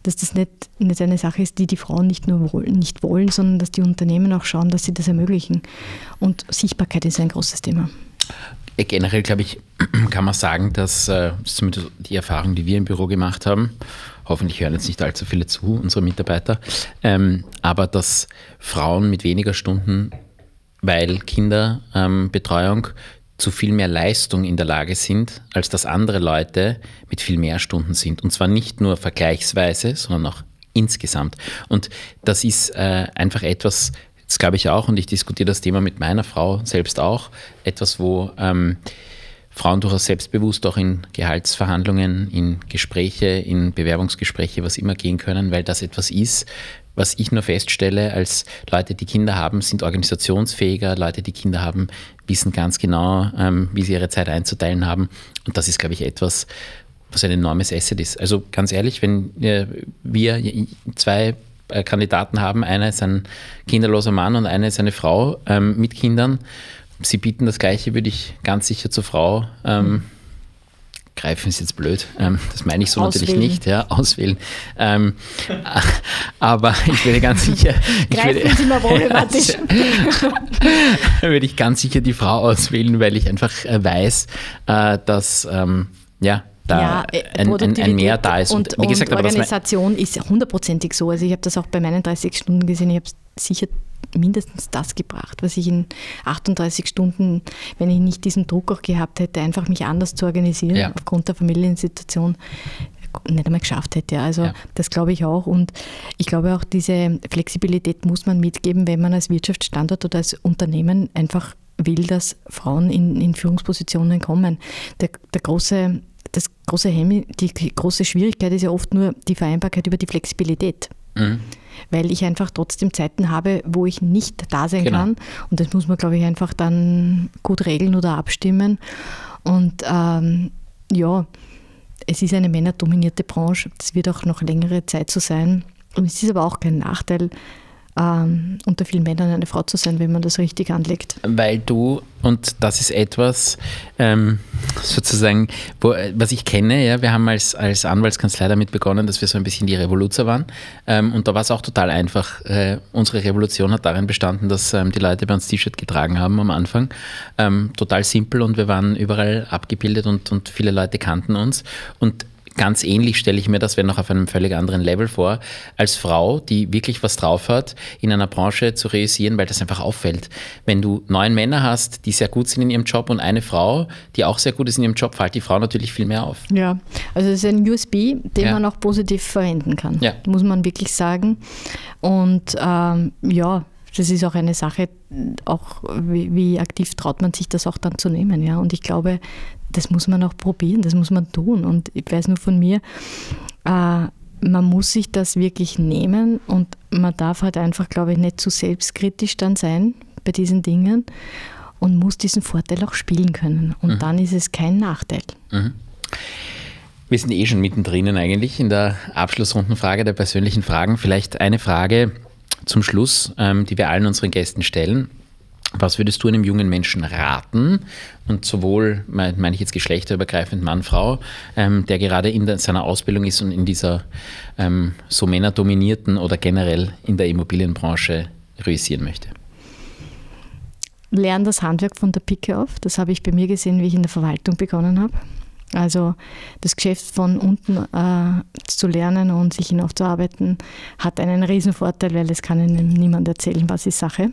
dass das nicht, nicht eine Sache ist, die die Frauen nicht nur wollen, nicht wollen, sondern dass die Unternehmen auch schauen, dass sie das ermöglichen. Und Sichtbarkeit ist ein großes Thema. Generell, glaube ich, *clears throat* kann man sagen, dass äh, zumindest die Erfahrung, die wir im Büro gemacht haben, hoffentlich hören jetzt nicht allzu viele zu, unsere Mitarbeiter, ähm, aber dass Frauen mit weniger Stunden weil Kinderbetreuung ähm, zu viel mehr Leistung in der Lage sind, als dass andere Leute mit viel mehr Stunden sind. Und zwar nicht nur vergleichsweise, sondern auch insgesamt. Und das ist äh, einfach etwas, das glaube ich auch, und ich diskutiere das Thema mit meiner Frau selbst auch, etwas, wo ähm, Frauen durchaus selbstbewusst auch in Gehaltsverhandlungen, in Gespräche, in Bewerbungsgespräche, was immer gehen können, weil das etwas ist, was ich nur feststelle, als Leute, die Kinder haben, sind organisationsfähiger, Leute, die Kinder haben, wissen ganz genau, ähm, wie sie ihre Zeit einzuteilen haben. Und das ist, glaube ich, etwas, was ein enormes Asset ist. Also ganz ehrlich, wenn wir zwei Kandidaten haben, einer ist ein kinderloser Mann und einer ist eine Frau ähm, mit Kindern, sie bieten das Gleiche, würde ich ganz sicher zur Frau ähm, greifen ist jetzt blöd, ähm, das meine ich so auswählen. natürlich nicht, ja, auswählen. Ähm, *laughs* aber ich würde ganz sicher. Greifen würde, ist immer problematisch. *laughs* würde ich ganz sicher die Frau auswählen, weil ich einfach äh, weiß, äh, dass ähm, ja, da ja, äh, ein, ein, Mehr da ist. Und, und, wie gesagt, und Organisation ist hundertprozentig so. Also ich habe das auch bei meinen 30 Stunden gesehen. Ich habe sicher mindestens das gebracht, was ich in 38 Stunden, wenn ich nicht diesen Druck auch gehabt hätte, einfach mich anders zu organisieren, ja. aufgrund der Familiensituation, nicht einmal geschafft hätte. Also ja. das glaube ich auch. Und ich glaube auch, diese Flexibilität muss man mitgeben, wenn man als Wirtschaftsstandort oder als Unternehmen einfach will, dass Frauen in, in Führungspositionen kommen. Der, der große, große Hemming, die große Schwierigkeit ist ja oft nur die Vereinbarkeit über die Flexibilität. Mhm. Weil ich einfach trotzdem Zeiten habe, wo ich nicht da sein genau. kann. Und das muss man, glaube ich, einfach dann gut regeln oder abstimmen. Und ähm, ja, es ist eine männerdominierte Branche. Das wird auch noch längere Zeit so sein. Und es ist aber auch kein Nachteil, ähm, unter vielen Männern eine Frau zu sein, wenn man das richtig anlegt. Weil du, und das ist etwas ähm, sozusagen, wo, was ich kenne, ja, wir haben als, als Anwaltskanzlei damit begonnen, dass wir so ein bisschen die Revoluzer waren. Ähm, und da war es auch total einfach. Äh, unsere Revolution hat darin bestanden, dass ähm, die Leute bei uns T-Shirt getragen haben am Anfang. Ähm, total simpel und wir waren überall abgebildet und, und viele Leute kannten uns. Und ganz ähnlich stelle ich mir das, wenn auch auf einem völlig anderen Level vor, als Frau, die wirklich was drauf hat, in einer Branche zu realisieren, weil das einfach auffällt. Wenn du neun Männer hast, die sehr gut sind in ihrem Job und eine Frau, die auch sehr gut ist in ihrem Job, fällt die Frau natürlich viel mehr auf. Ja, also es ist ein USB, den ja. man auch positiv verwenden kann, ja. muss man wirklich sagen. Und ähm, ja, das ist auch eine Sache, auch wie, wie, aktiv traut man sich das auch dann zu nehmen. Ja? Und ich glaube, das muss man auch probieren, das muss man tun. Und ich weiß nur von mir, äh, man muss sich das wirklich nehmen und man darf halt einfach, glaube ich, nicht zu selbstkritisch dann sein bei diesen Dingen und muss diesen Vorteil auch spielen können. Und mhm. dann ist es kein Nachteil. Mhm. Wir sind eh schon mittendrin eigentlich in der Abschlussrundenfrage der persönlichen Fragen. Vielleicht eine Frage zum Schluss, ähm, die wir allen unseren Gästen stellen. Was würdest du einem jungen Menschen raten? Und sowohl, meine ich jetzt geschlechterübergreifend Mann, Frau, ähm, der gerade in der, seiner Ausbildung ist und in dieser ähm, so männerdominierten oder generell in der Immobilienbranche realisieren möchte? Lern das Handwerk von der Picke auf. Das habe ich bei mir gesehen, wie ich in der Verwaltung begonnen habe. Also das Geschäft von unten äh, zu lernen und sich hinaufzuarbeiten, hat einen Riesenvorteil, weil es kann Ihnen niemand erzählen, was ist Sache.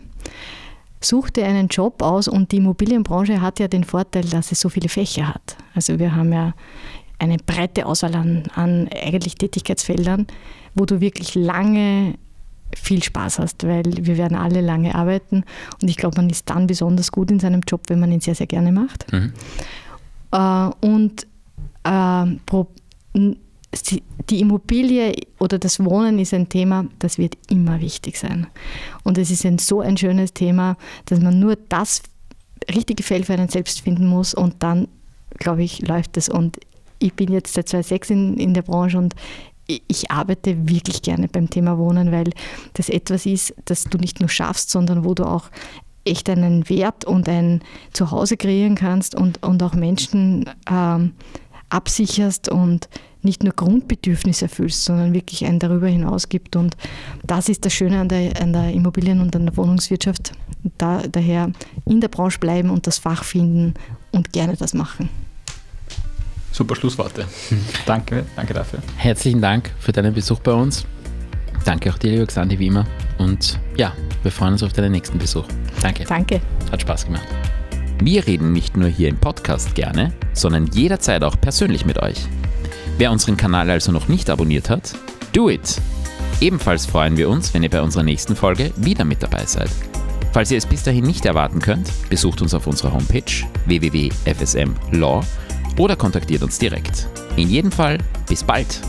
Such dir einen Job aus und die Immobilienbranche hat ja den Vorteil, dass es so viele Fächer hat. Also wir haben ja eine breite Auswahl an, an eigentlich Tätigkeitsfeldern, wo du wirklich lange viel Spaß hast, weil wir werden alle lange arbeiten und ich glaube, man ist dann besonders gut in seinem Job, wenn man ihn sehr, sehr gerne macht. Mhm. Äh, und äh, die Immobilie oder das Wohnen ist ein Thema, das wird immer wichtig sein. Und es ist ein so ein schönes Thema, dass man nur das richtige Feld für einen selbst finden muss und dann, glaube ich, läuft es. Und ich bin jetzt seit 2006 in, in der Branche und ich arbeite wirklich gerne beim Thema Wohnen, weil das etwas ist, das du nicht nur schaffst, sondern wo du auch echt einen Wert und ein Zuhause kreieren kannst und, und auch Menschen ähm, absicherst und nicht nur Grundbedürfnisse erfüllst, sondern wirklich ein darüber hinaus gibt. Und das ist das Schöne an der, an der Immobilien- und an der Wohnungswirtschaft. Da, daher in der Branche bleiben und das Fach finden und gerne das machen. Super Schlussworte. *laughs* danke, danke dafür. Herzlichen Dank für deinen Besuch bei uns. Danke auch dir, lieber Xandi, wie immer. Und ja, wir freuen uns auf deinen nächsten Besuch. Danke. Danke. Hat Spaß gemacht. Wir reden nicht nur hier im Podcast gerne, sondern jederzeit auch persönlich mit euch. Wer unseren Kanal also noch nicht abonniert hat, do it! Ebenfalls freuen wir uns, wenn ihr bei unserer nächsten Folge wieder mit dabei seid. Falls ihr es bis dahin nicht erwarten könnt, besucht uns auf unserer Homepage www.fsmlaw oder kontaktiert uns direkt. In jedem Fall, bis bald!